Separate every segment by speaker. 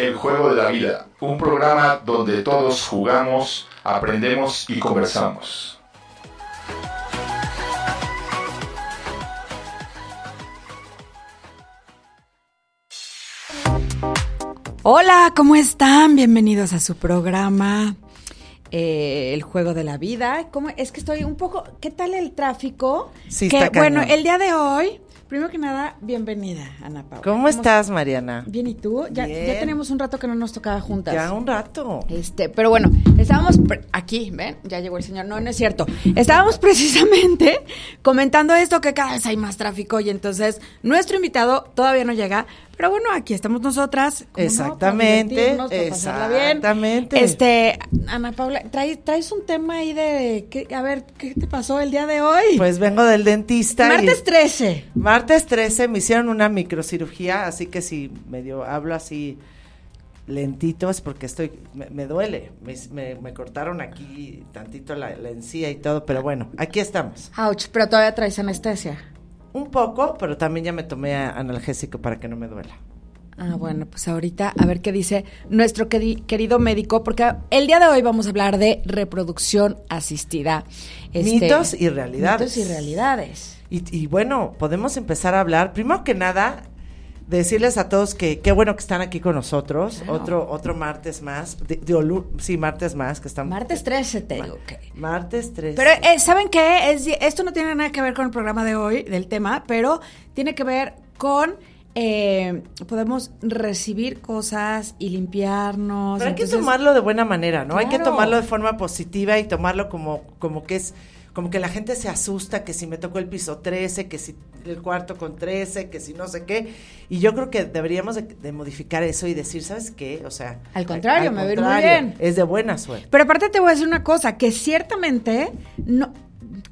Speaker 1: El juego de la vida, un programa donde todos jugamos, aprendemos y conversamos.
Speaker 2: Hola, ¿cómo están? Bienvenidos a su programa eh, El Juego de la Vida. ¿Cómo? Es que estoy un poco... ¿Qué tal el tráfico?
Speaker 3: Sí,
Speaker 2: que,
Speaker 3: está
Speaker 2: Bueno, el día de hoy, primero que nada, bienvenida, Ana Paula.
Speaker 3: ¿Cómo estás, Mariana?
Speaker 2: Bien, ¿y tú? Ya, ya tenemos un rato que no nos tocaba juntas.
Speaker 3: Ya un rato.
Speaker 2: Este, pero bueno, estábamos aquí, ¿ven? Ya llegó el señor. No, no es cierto. Estábamos precisamente comentando esto que cada vez hay más tráfico y entonces nuestro invitado todavía no llega. Pero bueno, aquí estamos nosotras. ¿cómo no?
Speaker 3: Exactamente,
Speaker 2: Para bien.
Speaker 3: exactamente.
Speaker 2: Este, Ana Paula, traes, traes un tema ahí de, ¿qué- a ver, ¿qué te pasó el día de hoy?
Speaker 3: Pues vengo del dentista. y-
Speaker 2: Martes 13.
Speaker 3: Martes 13 me hicieron una microcirugía, así que si medio hablo así lentito es porque estoy, me, me duele. Me, me- me cortaron aquí tantito la, la encía y todo, pero bueno, aquí estamos.
Speaker 2: Ouch, pero todavía traes anestesia.
Speaker 3: Un poco, pero también ya me tomé analgésico para que no me duela.
Speaker 2: Ah, bueno, pues ahorita a ver qué dice nuestro queri- querido médico, porque el día de hoy vamos a hablar de reproducción asistida. Este,
Speaker 3: Mitos y realidades.
Speaker 2: Mitos y realidades.
Speaker 3: Y, y bueno, podemos empezar a hablar. Primero que nada, decirles a todos que qué bueno que están aquí con nosotros.
Speaker 2: Claro.
Speaker 3: Otro otro martes más. de- sí, martes más que estamos.
Speaker 2: Martes 13, te digo que.
Speaker 3: Martes 13.
Speaker 2: Pero, eh, ¿saben qué? Es, esto no tiene nada que ver con el programa de hoy, del tema, pero tiene que ver con... eh, podemos recibir cosas y limpiarnos.
Speaker 3: Pero hay que tomarlo de buena manera, ¿no? Hay que tomarlo de forma positiva y tomarlo como, como que es, como que la gente se asusta que si me tocó el piso 13, que si el cuarto con 13, que si no sé qué. Y yo creo que deberíamos de, de modificar eso y decir, ¿sabes qué? O sea...
Speaker 2: Al contrario, me va a ir muy
Speaker 3: contrario,
Speaker 2: bien.
Speaker 3: Es de buena suerte.
Speaker 2: Pero aparte te voy a decir una cosa, que ciertamente, no,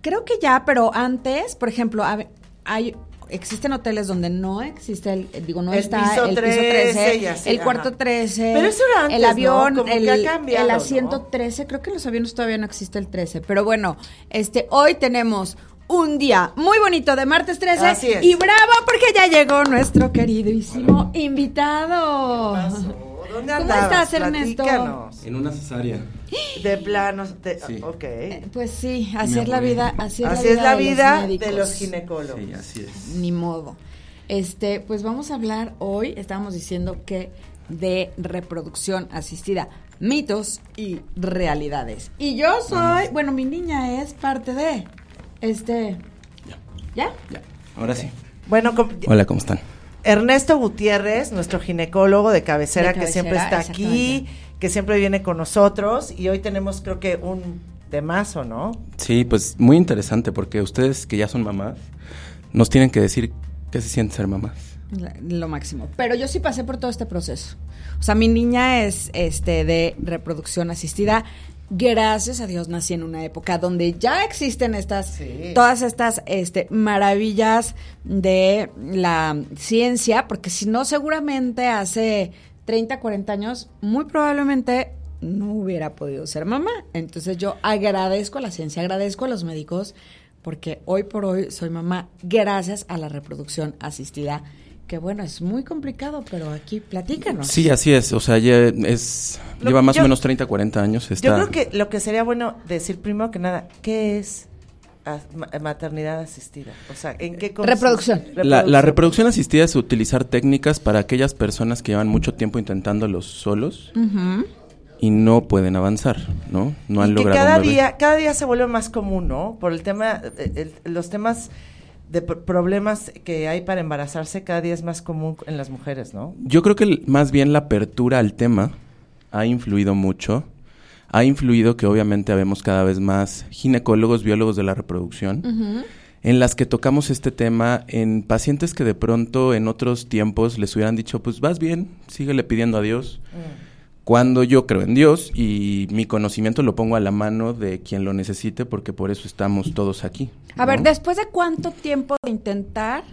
Speaker 2: creo que ya, pero antes, por ejemplo, a hay existen hoteles donde no existe el, eh, digo, no
Speaker 3: El
Speaker 2: está
Speaker 3: piso
Speaker 2: el piso
Speaker 3: 13
Speaker 2: 13,
Speaker 3: y así,
Speaker 2: el cuarto 13,
Speaker 3: Pero eso era antes,
Speaker 2: el
Speaker 3: ¿no?
Speaker 2: avión,
Speaker 3: que
Speaker 2: el,
Speaker 3: ha cambiado,
Speaker 2: el
Speaker 3: ¿no?
Speaker 2: asiento 13, creo que en los aviones todavía no existe el 13, pero bueno, este, hoy tenemos un día muy bonito de martes 13
Speaker 3: Así es.
Speaker 2: y bravo porque ya llegó nuestro queridísimo invitado.
Speaker 3: ¿Dónde
Speaker 2: ¿Cómo
Speaker 3: andabas?
Speaker 2: estás, Ernesto?
Speaker 3: Platícanos.
Speaker 4: En una cesárea.
Speaker 3: De planos, de,
Speaker 4: Sí.
Speaker 3: ok.
Speaker 2: Pues sí, así es la vida, así es
Speaker 3: Así es la
Speaker 2: de los
Speaker 3: vida de los ginecólogos.
Speaker 4: Sí, así es.
Speaker 2: Ni modo. Este, pues vamos a hablar hoy, estábamos diciendo que de reproducción asistida, mitos y realidades. Y yo soy, bueno, mi niña es parte de este
Speaker 4: Ya,
Speaker 2: ¿Ya?
Speaker 4: ya. Ahora sí.
Speaker 3: Bueno, com-
Speaker 4: Hola, ¿cómo están?
Speaker 3: Ernesto Gutiérrez, nuestro ginecólogo de cabecera,
Speaker 2: De
Speaker 3: que siempre
Speaker 2: cabecera,
Speaker 3: está aquí, que siempre viene con nosotros y hoy tenemos creo que un temazo, ¿no?
Speaker 4: Sí, pues muy interesante porque ustedes que ya son mamás nos tienen que decir qué se siente ser mamás.
Speaker 2: Lo máximo. Pero yo sí pasé por todo este proceso. O sea, mi niña es este de reproducción asistida. Gracias a Dios nací en una época donde ya existen estas,
Speaker 3: Sí.
Speaker 2: todas estas este, maravillas de la ciencia, porque si no, seguramente hace 30, 40 años, muy probablemente no hubiera podido ser mamá. Entonces yo agradezco a la ciencia, agradezco a los médicos, porque hoy por hoy soy mamá gracias a la reproducción asistida, que bueno, es muy complicado, pero aquí platícanos.
Speaker 4: Sí, así es. O sea, ya es
Speaker 3: Lo-
Speaker 4: lleva más
Speaker 3: yo-
Speaker 4: o menos 30, 40 años. Está,
Speaker 3: Yo creo que lo que sería bueno decir primero que nada, ¿qué es maternidad asistida? O sea, ¿en qué consiste?
Speaker 2: Reproducción.
Speaker 4: La, la reproducción asistida es utilizar técnicas para aquellas personas que llevan mucho tiempo intentándolo solos y no pueden avanzar, ¿no? No han
Speaker 3: y que
Speaker 4: logrado
Speaker 3: cada
Speaker 4: un bebé.
Speaker 3: día, cada día se vuelve más común, ¿no? Por el tema, eh, el- los temas de pr- problemas que hay para embarazarse cada día es más común en las mujeres, ¿no?
Speaker 4: Yo creo que más bien la apertura al tema ha influido mucho. Ha influido que obviamente habemos cada vez más ginecólogos, biólogos de la reproducción, en las que tocamos este tema en pacientes que de pronto en otros tiempos les hubieran dicho, pues vas bien, síguele pidiendo a Dios. Cuando yo creo en Dios y mi conocimiento lo pongo a la mano de quien lo necesite, porque por eso estamos todos aquí.
Speaker 2: A ver, después de cuánto tiempo de intentar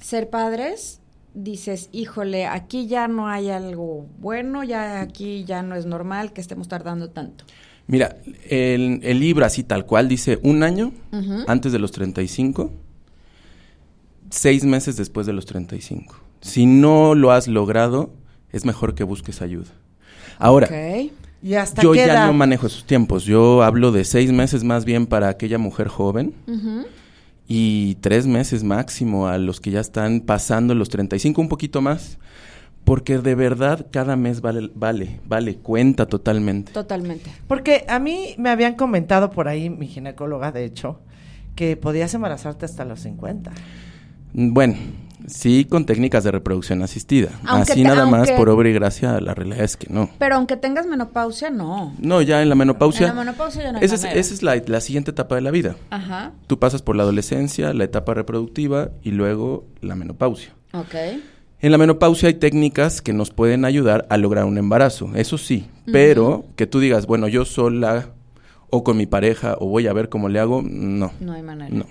Speaker 2: ser padres, dices, híjole, aquí ya no hay algo bueno, ya aquí ya no es normal que estemos tardando tanto.
Speaker 4: Mira, el, el libro así tal cual dice un año antes de los 35, seis meses después de los 35. Si no lo has logrado, es mejor que busques ayuda. Ahora,
Speaker 2: Ok.
Speaker 3: ¿Y hasta
Speaker 4: yo ya
Speaker 3: edad?
Speaker 4: no manejo esos tiempos. Yo hablo de seis meses más bien para aquella mujer joven y tres meses máximo a los que ya están pasando los 35, un poquito más. Porque de verdad cada mes vale, vale, vale, cuenta totalmente.
Speaker 2: Totalmente.
Speaker 3: Porque a mí me habían comentado por ahí, mi ginecóloga, de hecho, que podías embarazarte hasta los 50.
Speaker 4: Mm, Bueno, sí con técnicas de reproducción asistida.
Speaker 2: Aunque
Speaker 4: Así
Speaker 2: te-
Speaker 4: nada más por obra y gracia, la realidad es que no.
Speaker 2: Pero aunque tengas menopausia, no.
Speaker 4: No, ya en la menopausia.
Speaker 2: En la menopausia ya no hay
Speaker 4: esa es,
Speaker 2: manera.
Speaker 4: esa es la, la siguiente etapa de la vida.
Speaker 2: Ajá.
Speaker 4: Tú pasas por la adolescencia, la etapa reproductiva y luego la menopausia.
Speaker 2: Ok.
Speaker 4: En la menopausia hay técnicas que nos pueden ayudar a lograr un embarazo, eso sí, pero que tú digas, bueno, yo sola o con mi pareja o voy a ver cómo le hago, no.
Speaker 2: No hay manera.
Speaker 4: No.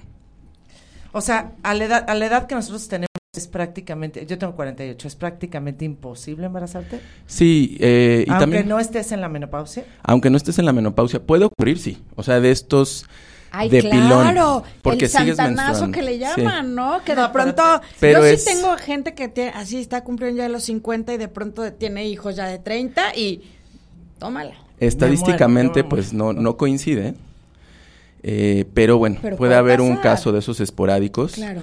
Speaker 3: O sea, a la edad, a la edad que nosotros tenemos es prácticamente, yo tengo 48, es prácticamente imposible embarazarte.
Speaker 4: Sí, eh, y
Speaker 3: aunque
Speaker 4: también,
Speaker 3: no estés en la menopausia.
Speaker 4: aunque no estés en la menopausia, puede ocurrir, sí. O sea, de estos
Speaker 2: Ay,
Speaker 4: de
Speaker 2: claro,
Speaker 4: pilón, porque
Speaker 2: el
Speaker 4: sigues
Speaker 2: santanazo que le
Speaker 4: Sí.
Speaker 2: llaman, ¿no? Que de
Speaker 3: No,
Speaker 2: pronto,
Speaker 4: Pero
Speaker 2: yo
Speaker 4: es-
Speaker 2: sí tengo gente que tiene, así está cumpliendo ya los 50 y de pronto tiene hijos ya de 30 y tómala.
Speaker 4: Estadísticamente,
Speaker 3: muero,
Speaker 4: pues no, no coincide. Eh, pero bueno,
Speaker 2: Pero
Speaker 4: puede
Speaker 2: puede
Speaker 4: haber un caso de esos esporádicos.
Speaker 2: Claro,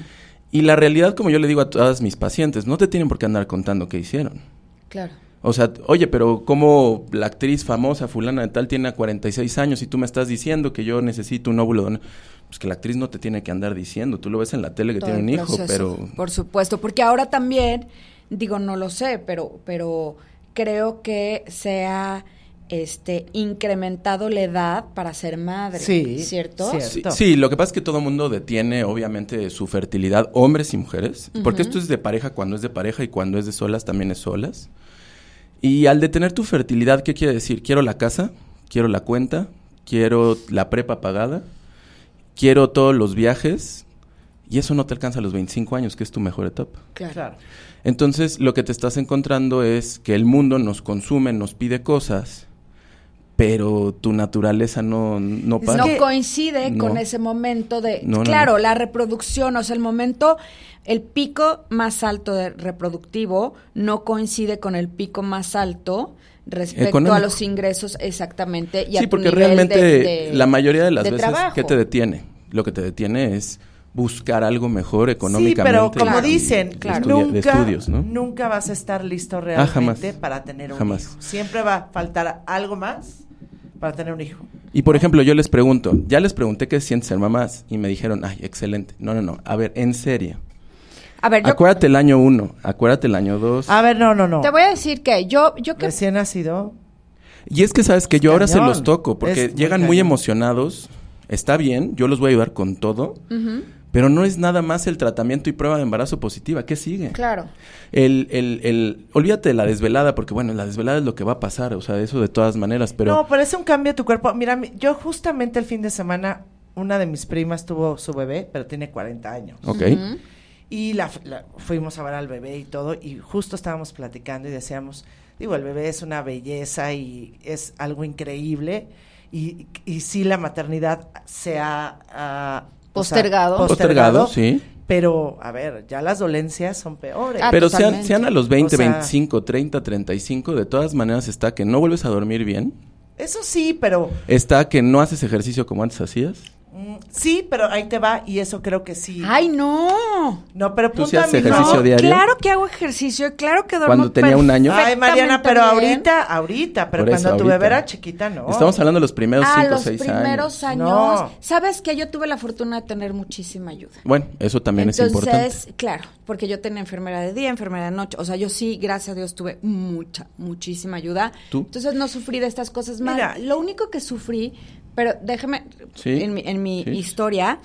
Speaker 4: Y la realidad, como yo le digo a todas mis pacientes, no te tienen por qué andar contando qué hicieron.
Speaker 2: claro.
Speaker 4: O sea, oye, pero ¿cómo la actriz famosa fulana de tal tiene 46 años y tú me estás diciendo que yo necesito un óvulo? don-?" Pues que la actriz no te tiene que andar diciendo. Tú lo ves en la tele que
Speaker 2: Todo
Speaker 4: tiene un hijo, pero...
Speaker 2: Por supuesto, porque ahora también, digo, no lo sé, pero, pero creo que se ha este, incrementado la edad para ser madre,
Speaker 3: Sí,
Speaker 2: ¿cierto?
Speaker 3: cierto.
Speaker 4: Sí, sí, lo que pasa es que todo mundo detiene, obviamente, su fertilidad, hombres y mujeres, porque esto es de pareja cuando es de pareja y cuando es de solas también es solas. Y al detener tu fertilidad, ¿qué quiere decir? Quiero la casa, quiero la cuenta, quiero la prepa pagada, quiero todos los viajes, y eso no te alcanza a los 25 años, que es tu mejor etapa.
Speaker 2: Claro.
Speaker 4: Entonces, lo que te estás encontrando es que el mundo nos consume, nos pide cosas, pero tu naturaleza no, no para.
Speaker 2: no coincide
Speaker 4: No.
Speaker 2: con ese momento de,
Speaker 4: No, no,
Speaker 2: claro,
Speaker 4: no.
Speaker 2: la reproducción, o sea, el momento, el pico más alto de reproductivo no coincide con el pico más alto respecto
Speaker 4: Económico.
Speaker 2: a los ingresos exactamente y a
Speaker 4: sí,
Speaker 2: tu
Speaker 4: porque
Speaker 2: nivel
Speaker 4: realmente
Speaker 2: de- de-
Speaker 4: la mayoría de las
Speaker 2: de
Speaker 4: veces,
Speaker 2: trabajo.
Speaker 4: ¿qué te detiene? Lo que te detiene es buscar algo mejor económicamente.
Speaker 3: Sí, pero como
Speaker 4: y-
Speaker 3: dicen,
Speaker 4: y
Speaker 2: claro.
Speaker 4: estudia-
Speaker 3: nunca,
Speaker 4: de estudios, ¿no?
Speaker 3: nunca vas a estar listo
Speaker 4: jamás.
Speaker 3: realmente para tener un
Speaker 4: Jamás.
Speaker 3: hijo. Siempre va a faltar algo más para tener un hijo.
Speaker 4: Y por ejemplo, yo les pregunto, ya les pregunté qué siente ser mamás y me dijeron, ay, excelente. No, no, no. A ver, en serio.
Speaker 2: A ver, yo
Speaker 4: Acuérdate el año uno, acuérdate el año dos.
Speaker 3: A ver, no, no, no.
Speaker 2: te voy a decir que yo, yo que
Speaker 3: Recién nacido.
Speaker 4: Y es que sabes que yo ahora se los toco porque
Speaker 3: Es
Speaker 4: llegan muy emocionados. Está bien, yo los voy a ayudar con todo. Pero no es nada más el tratamiento y prueba de embarazo positiva. ¿Qué sigue?
Speaker 2: claro.
Speaker 4: El, el, el, olvídate de la desvelada, porque bueno, la desvelada es lo que va a pasar, o sea, eso de todas maneras, pero...
Speaker 3: No, pero es un cambio de tu cuerpo. Mira, mi- yo justamente el fin de semana, una de mis primas tuvo su bebé, pero tiene 40 años.
Speaker 4: Ok.
Speaker 3: Y la, la- fuimos a ver al bebé y todo, y justo estábamos platicando y decíamos, digo, el bebé es una belleza y es algo increíble, y, y sí la maternidad se ha... o sea,
Speaker 2: Postergado.
Speaker 4: Postergado, sí.
Speaker 3: Pero, a ver, ya las dolencias son peores.
Speaker 2: Ah,
Speaker 4: Pero sean, sean a los 20,
Speaker 3: O sea-
Speaker 4: 25, 30, 35, de todas maneras está que no vuelves a dormir bien,
Speaker 3: Eso sí, pero...
Speaker 4: está que no haces ejercicio como antes hacías,
Speaker 3: sí, pero ahí te va y eso creo que sí.
Speaker 2: Ay, no.
Speaker 3: no, pero
Speaker 4: ¿Tú sí haces
Speaker 3: mi
Speaker 4: ejercicio
Speaker 3: no.
Speaker 4: diario?
Speaker 2: Claro que hago ejercicio, claro que duermo
Speaker 4: Cuando tenía un año.
Speaker 3: Ay, Mariana, pero
Speaker 2: bien.
Speaker 3: ahorita, ahorita, pero
Speaker 4: eso,
Speaker 3: cuando tu bebé era chiquita, no.
Speaker 4: Estamos hablando de los primeros
Speaker 2: Ah,
Speaker 4: cinco o
Speaker 2: los
Speaker 4: seis
Speaker 2: primeros
Speaker 4: años.
Speaker 2: años.
Speaker 3: No.
Speaker 2: Sabes que yo tuve la fortuna de tener muchísima ayuda.
Speaker 4: Bueno, eso también es
Speaker 2: Entonces,
Speaker 4: importante.
Speaker 2: claro, porque yo tenía enfermera de día, enfermera de noche. O sea, yo sí, gracias a Dios, tuve mucha, muchísima ayuda.
Speaker 4: ¿Tú?
Speaker 2: Entonces no sufrí de estas cosas más.
Speaker 3: Mira.
Speaker 2: Lo único que sufrí, pero déjame,
Speaker 4: Sí,
Speaker 2: en mi, en mi
Speaker 4: sí.
Speaker 2: historia,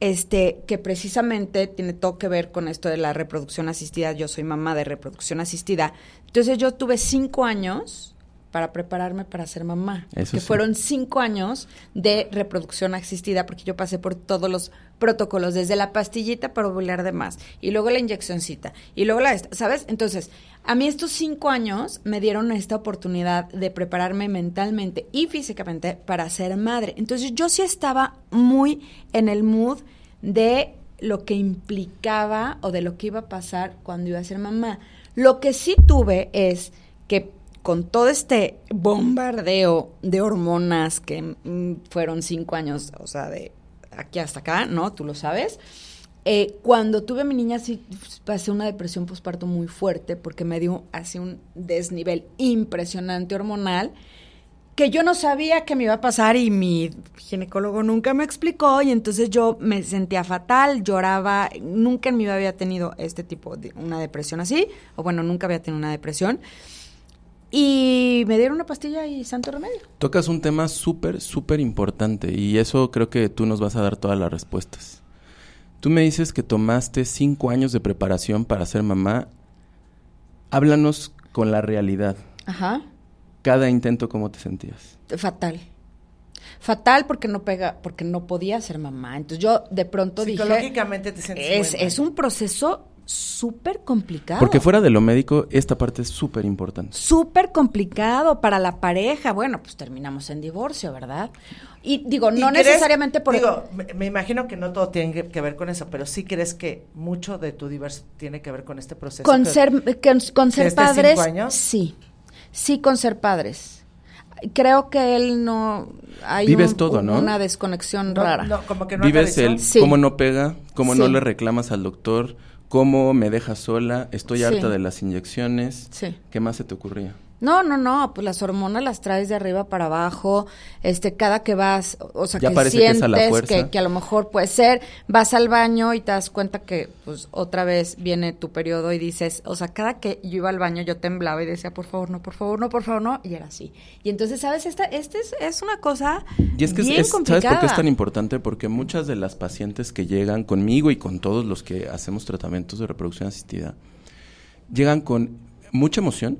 Speaker 2: este, que precisamente tiene todo que ver con esto de la reproducción asistida. Yo soy mamá de reproducción asistida. Entonces yo tuve cinco años para prepararme para ser mamá.
Speaker 4: Eso
Speaker 2: que
Speaker 4: sí.
Speaker 2: fueron cinco años de reproducción asistida porque yo pasé por todos los protocolos, desde la pastillita para ovular de más, y luego la inyeccioncita, y luego la, esta, ¿sabes? Entonces, a mí estos cinco años me dieron esta oportunidad de prepararme mentalmente y físicamente para ser madre. Entonces, yo sí estaba muy en el mood de lo que implicaba o de lo que iba a pasar cuando iba a ser mamá. Lo que sí tuve es que con todo este bombardeo de hormonas que mm, fueron cinco años, o sea, de aquí hasta acá, ¿no? Tú lo sabes. Eh, cuando tuve a mi niña sí pasé una depresión postparto muy fuerte porque me dio así un desnivel impresionante hormonal que yo no sabía que me iba a pasar y mi ginecólogo nunca me explicó y entonces yo me sentía fatal, lloraba, nunca en mi vida había tenido este tipo de una depresión así, o bueno, nunca había tenido una depresión. Y me dieron una pastilla y santo remedio.
Speaker 4: Tocas un tema súper, súper importante y eso creo que tú nos vas a dar todas las respuestas. Tú me dices que tomaste cinco años de preparación para ser mamá. Háblanos con la realidad.
Speaker 2: Ajá.
Speaker 4: Cada intento, ¿cómo te sentías?
Speaker 2: Fatal. Fatal porque no pega, porque no podía ser mamá. Entonces yo de pronto dije,
Speaker 3: Psicológicamente te sientes
Speaker 2: es, es un proceso súper complicado.
Speaker 4: Porque fuera de lo médico, esta parte es súper importante.
Speaker 2: súper complicado para la pareja. Bueno, pues terminamos en divorcio, ¿verdad? Y digo,
Speaker 3: ¿Y
Speaker 2: no
Speaker 3: crees-
Speaker 2: necesariamente por
Speaker 3: Digo, me, me imagino que no todo tiene que, que ver con eso, pero sí crees que mucho de tu divorcio tiene que ver con este proceso.
Speaker 2: con
Speaker 3: que-
Speaker 2: ser con, con ser
Speaker 3: ¿Desde
Speaker 2: padres.
Speaker 3: cinco años?
Speaker 2: Sí. Sí con ser padres. Creo que él no hay
Speaker 4: Vives
Speaker 2: un-
Speaker 4: todo, ¿no?
Speaker 2: una desconexión
Speaker 3: No,
Speaker 2: rara.
Speaker 3: no, como que no
Speaker 4: Vives el
Speaker 2: Sí.
Speaker 4: cómo no pega, cómo no le reclamas al doctor, cómo me dejas sola, estoy
Speaker 2: Sí.
Speaker 4: harta de las inyecciones.
Speaker 2: Sí.
Speaker 4: ¿Qué más se te ocurría?
Speaker 2: No, no, no, pues las hormonas las traes de arriba para abajo, este, cada que vas, o sea,
Speaker 4: Ya
Speaker 2: que
Speaker 4: la
Speaker 2: sientes que, que a lo mejor puede ser, vas al baño y te das cuenta que, pues, otra vez viene tu periodo y dices, o sea, cada que yo iba al baño yo temblaba y decía, por favor, no, por favor, no, por favor, no, y era así. Y entonces, ¿sabes? Esta, este es, es una cosa
Speaker 4: Y es que
Speaker 2: bien
Speaker 4: es- ¿sabes
Speaker 2: complicada.
Speaker 4: por qué es tan importante? Porque muchas de las pacientes que llegan conmigo y con todos los que hacemos tratamientos de reproducción asistida, llegan con mucha emoción.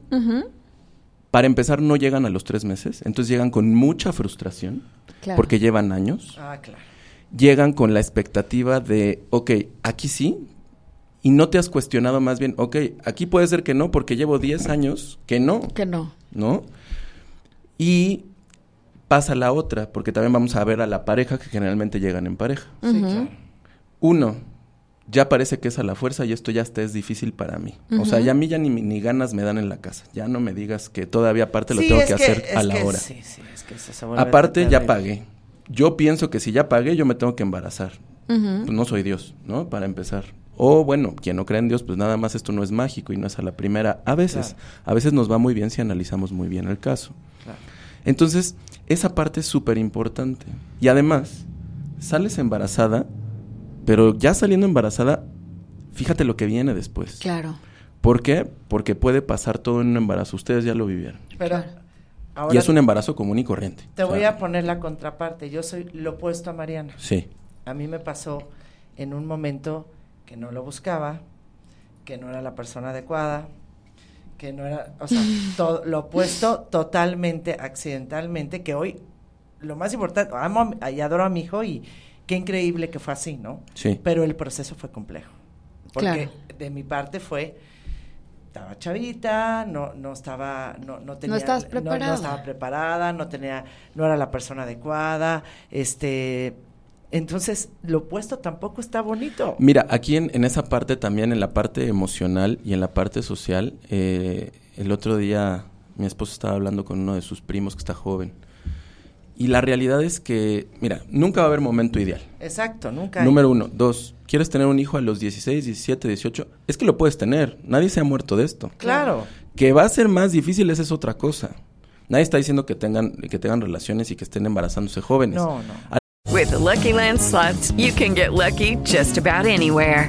Speaker 4: Para empezar, no llegan a los tres meses, entonces llegan con mucha frustración,
Speaker 2: Claro.
Speaker 4: porque llevan años.
Speaker 3: Ah, claro.
Speaker 4: Llegan con la expectativa de, ok, aquí sí, y no te has cuestionado más bien, ok, aquí puede ser que no, porque llevo 10 años que no.
Speaker 2: Que no.
Speaker 4: ¿no? Y pasa la otra, porque también vamos a ver a la pareja que generalmente llegan en pareja.
Speaker 3: Sí, claro.
Speaker 4: Uno, ya parece que es a la fuerza y esto ya está es difícil para mí. O sea, ya a mí ya ni, ni ganas me dan en la casa. Ya no me digas que todavía aparte lo
Speaker 3: Sí,
Speaker 4: tengo que, hacer a la
Speaker 3: que
Speaker 4: hora.
Speaker 3: Sí, sí, es que eso se vuelve
Speaker 4: Aparte, ya pagué. Yo pienso que si ya pagué, yo me tengo que embarazar. Pues no soy Dios, ¿no? Para empezar. O bueno, quien no cree en Dios, pues nada más esto no es mágico y no es a la primera. A veces,
Speaker 3: Claro.
Speaker 4: a veces nos va muy bien si analizamos muy bien el caso.
Speaker 3: Claro.
Speaker 4: Entonces, esa parte es súper importante. Y además, sales embarazada, pero ya saliendo embarazada, fíjate lo que viene después.
Speaker 2: Claro.
Speaker 4: ¿Por qué? Porque puede pasar todo en un embarazo. Ustedes ya lo vivieron.
Speaker 3: Pero ahora
Speaker 4: y es un embarazo común y corriente.
Speaker 3: te
Speaker 4: O
Speaker 3: voy a poner la contraparte. Yo soy lo opuesto a Mariana.
Speaker 4: Sí.
Speaker 3: A mí me pasó en un momento que no lo buscaba, que no era la persona adecuada, que no era, o sea, todo lo opuesto totalmente accidentalmente, que hoy lo más importante, amo a- y adoro a mi hijo y qué increíble que fue así, ¿no?
Speaker 4: Sí.
Speaker 3: Pero el proceso fue complejo. Porque
Speaker 2: Claro.
Speaker 3: de mi parte fue estaba chavita, no no estaba no no tenía
Speaker 2: estabas
Speaker 3: no-
Speaker 2: preparada.
Speaker 3: no estaba preparada, no tenía no era la persona adecuada, este entonces lo opuesto tampoco está bonito.
Speaker 4: Mira, aquí en, en esa parte también, en la parte emocional y en la parte social, eh, el otro día mi esposo estaba hablando con uno de sus primos que está joven Y la realidad es que, mira, nunca va a haber momento ideal.
Speaker 3: Exacto, nunca. hay.
Speaker 4: Número uno. Dos, ¿quieres tener un hijo a los 16, 17, 18? Es que lo puedes tener. Nadie se ha muerto de esto.
Speaker 3: Claro.
Speaker 4: Que va a ser más difícil, esa es otra cosa. Nadie está diciendo que tengan, que tengan relaciones y que estén embarazándose jóvenes.
Speaker 3: No, no.
Speaker 5: With the Lucky Land slots, you can get lucky just about anywhere.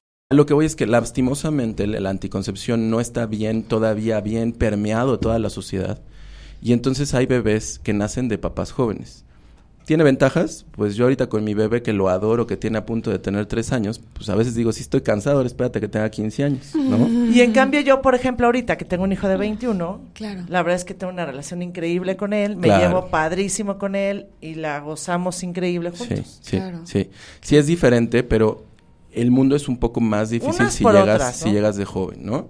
Speaker 4: Lo que voy es que lastimosamente la anticoncepción no está bien, todavía bien permeado toda la sociedad. Y entonces hay bebés que nacen de papás jóvenes. ¿Tiene ventajas? Pues yo ahorita con mi bebé que lo adoro, que tiene a punto de tener tres años, pues a veces digo, si estoy cansado, ahora espérate que tenga 15 años, ¿no?
Speaker 3: Y en cambio yo, por ejemplo, ahorita que tengo un hijo de 21,
Speaker 2: Claro.
Speaker 3: la verdad es que tengo una relación increíble con él, me
Speaker 4: Claro.
Speaker 3: llevo padrísimo con él y la gozamos increíble
Speaker 4: Sí,
Speaker 3: juntos.
Speaker 4: sí,
Speaker 2: Claro.
Speaker 4: sí. Sí es diferente, pero el mundo es un poco más difícil
Speaker 3: Unas
Speaker 4: si llegas,
Speaker 3: otras,
Speaker 4: si llegas de joven, ¿no?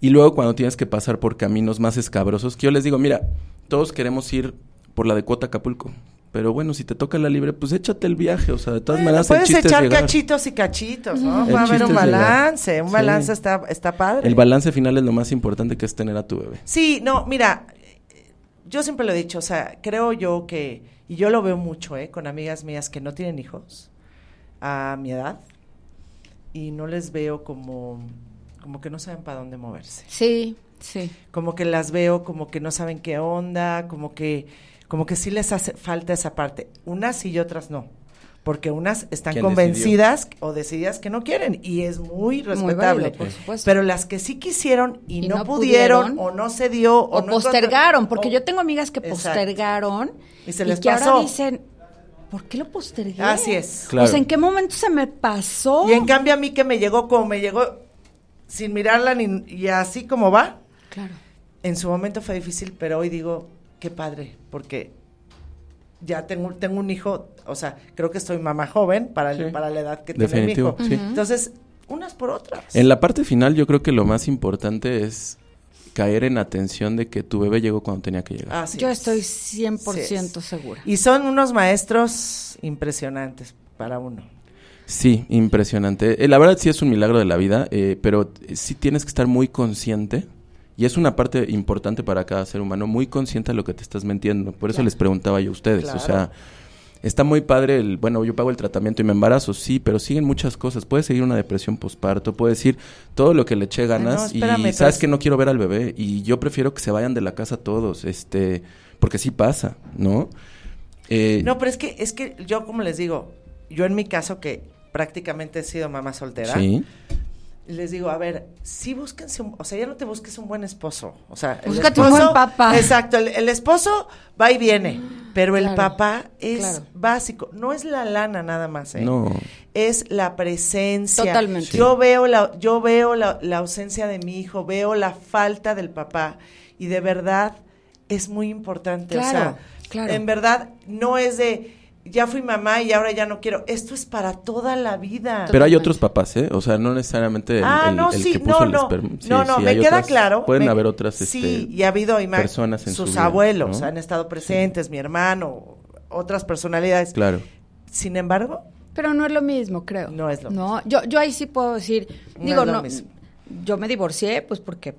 Speaker 4: Y luego cuando tienes que pasar por caminos más escabrosos, que yo les digo, mira, todos queremos ir por la de Cuota Acapulco. Pero bueno, si te toca la libre, pues échate el viaje. O sea, de todas
Speaker 3: Bueno,
Speaker 4: maneras, el
Speaker 3: puedes
Speaker 4: es
Speaker 3: echar
Speaker 4: llegar.
Speaker 3: cachitos y cachitos, ¿no?
Speaker 4: El
Speaker 3: Va a haber un balance, un
Speaker 4: Sí.
Speaker 3: balance está, está padre.
Speaker 4: El balance final es lo más importante que es tener a tu bebé.
Speaker 3: Sí, no, mira, yo siempre lo he dicho, o sea, creo yo que, y yo lo veo mucho, ¿eh? Con amigas mías que no tienen hijos a mi edad y no les veo como, como que no saben para dónde moverse.
Speaker 2: Sí, sí.
Speaker 3: Como que las veo como que no saben qué onda, como que, como que sí les hace falta esa parte. Unas sí y otras no. Porque unas están
Speaker 4: ¿Quién
Speaker 3: convencidas o decididas que no quieren y es muy respetable.
Speaker 2: válido, por supuesto.
Speaker 3: Pero las que sí quisieron y,
Speaker 2: Y
Speaker 3: no,
Speaker 2: no
Speaker 3: pudieron,
Speaker 2: pudieron,
Speaker 3: o no se dio
Speaker 2: O,
Speaker 3: no
Speaker 2: postergaron, porque
Speaker 3: o-
Speaker 2: yo tengo amigas que
Speaker 3: Exacto.
Speaker 2: postergaron
Speaker 3: Y se les
Speaker 2: que
Speaker 3: pasó.
Speaker 2: ahora dicen, ¿por qué lo postergué?
Speaker 3: Así es.
Speaker 4: Claro.
Speaker 2: O sea, ¿en qué momento se me pasó?
Speaker 3: Y en cambio a mí que me llegó como me llegó sin mirarla ni y así como va,
Speaker 2: Claro.
Speaker 3: en su momento fue difícil, pero hoy digo, qué padre, porque ya tengo, tengo un hijo, o sea, creo que estoy mamá joven para, el- para la edad que tiene mi
Speaker 4: Definitivo,
Speaker 3: hijo.
Speaker 4: sí.
Speaker 3: Entonces, unas por otras.
Speaker 4: En la parte final, yo creo que lo más importante es caer en atención de que tu bebé llegó cuando tenía que llegar.
Speaker 3: Así
Speaker 2: Yo
Speaker 3: es.
Speaker 2: estoy
Speaker 3: Así
Speaker 2: 100%
Speaker 3: es.
Speaker 2: segura.
Speaker 3: Y son unos maestros impresionantes para uno.
Speaker 4: Sí, impresionante. Eh, la verdad sí es un milagro de la vida, eh, pero sí tienes que estar muy consciente. Y es una parte importante para cada ser humano, muy consciente de lo que te estás metiendo. Por eso les preguntaba yo a ustedes.
Speaker 3: Claro.
Speaker 4: O sea, está muy padre el, bueno, yo pago el tratamiento y me embarazo, sí, pero siguen muchas cosas. Puede seguir una depresión posparto, puede decir todo lo que le eché ganas
Speaker 3: no, espérame,
Speaker 4: y sabes que no quiero ver al bebé y yo prefiero que se vayan de la casa todos, este, porque sí pasa, ¿no? Eh,
Speaker 3: No, pero es que, es que yo, como les digo, yo en mi caso que prácticamente he sido mamá soltera,
Speaker 4: sí.
Speaker 3: Les digo, a ver, sí búsquense, un- o sea, ya no te busques un buen esposo, o sea, el
Speaker 2: Búscate un buen papá.
Speaker 3: Exacto, el, el esposo va y viene, pero el
Speaker 2: Claro,
Speaker 3: papá es
Speaker 2: claro.
Speaker 3: básico, no es la lana nada más, ¿eh?
Speaker 4: No.
Speaker 3: es la presencia.
Speaker 2: Totalmente.
Speaker 3: Yo veo la, yo veo la, la ausencia de mi hijo, veo la falta del papá y de verdad es muy importante. o
Speaker 2: Claro,
Speaker 3: sea,
Speaker 2: claro.
Speaker 3: en verdad no es de ya fui mamá y ahora ya no quiero. Esto es para toda la vida.
Speaker 4: Pero hay otros papás, ¿eh? O sea, no necesariamente el,
Speaker 3: ah, no,
Speaker 4: el
Speaker 3: sí,
Speaker 4: que puso
Speaker 3: no,
Speaker 4: el
Speaker 3: no,
Speaker 4: esperma. Sí,
Speaker 3: no, no,
Speaker 4: sí,
Speaker 3: me queda
Speaker 4: otras-
Speaker 3: claro.
Speaker 4: Pueden
Speaker 3: me-
Speaker 4: haber otras
Speaker 3: sí,
Speaker 4: este,
Speaker 3: y ha habido
Speaker 4: personas en
Speaker 3: sus
Speaker 4: su vida,
Speaker 3: abuelos
Speaker 4: ¿no?
Speaker 3: han estado presentes, mi hermano, otras personalidades.
Speaker 4: Claro.
Speaker 3: Sin embargo,
Speaker 2: Pero no es lo mismo, creo.
Speaker 3: No es lo
Speaker 2: no, Yo, yo ahí sí puedo decir,
Speaker 3: No
Speaker 2: digo,
Speaker 3: es lo
Speaker 2: no,
Speaker 3: mismo.
Speaker 2: yo me divorcié, pues porque,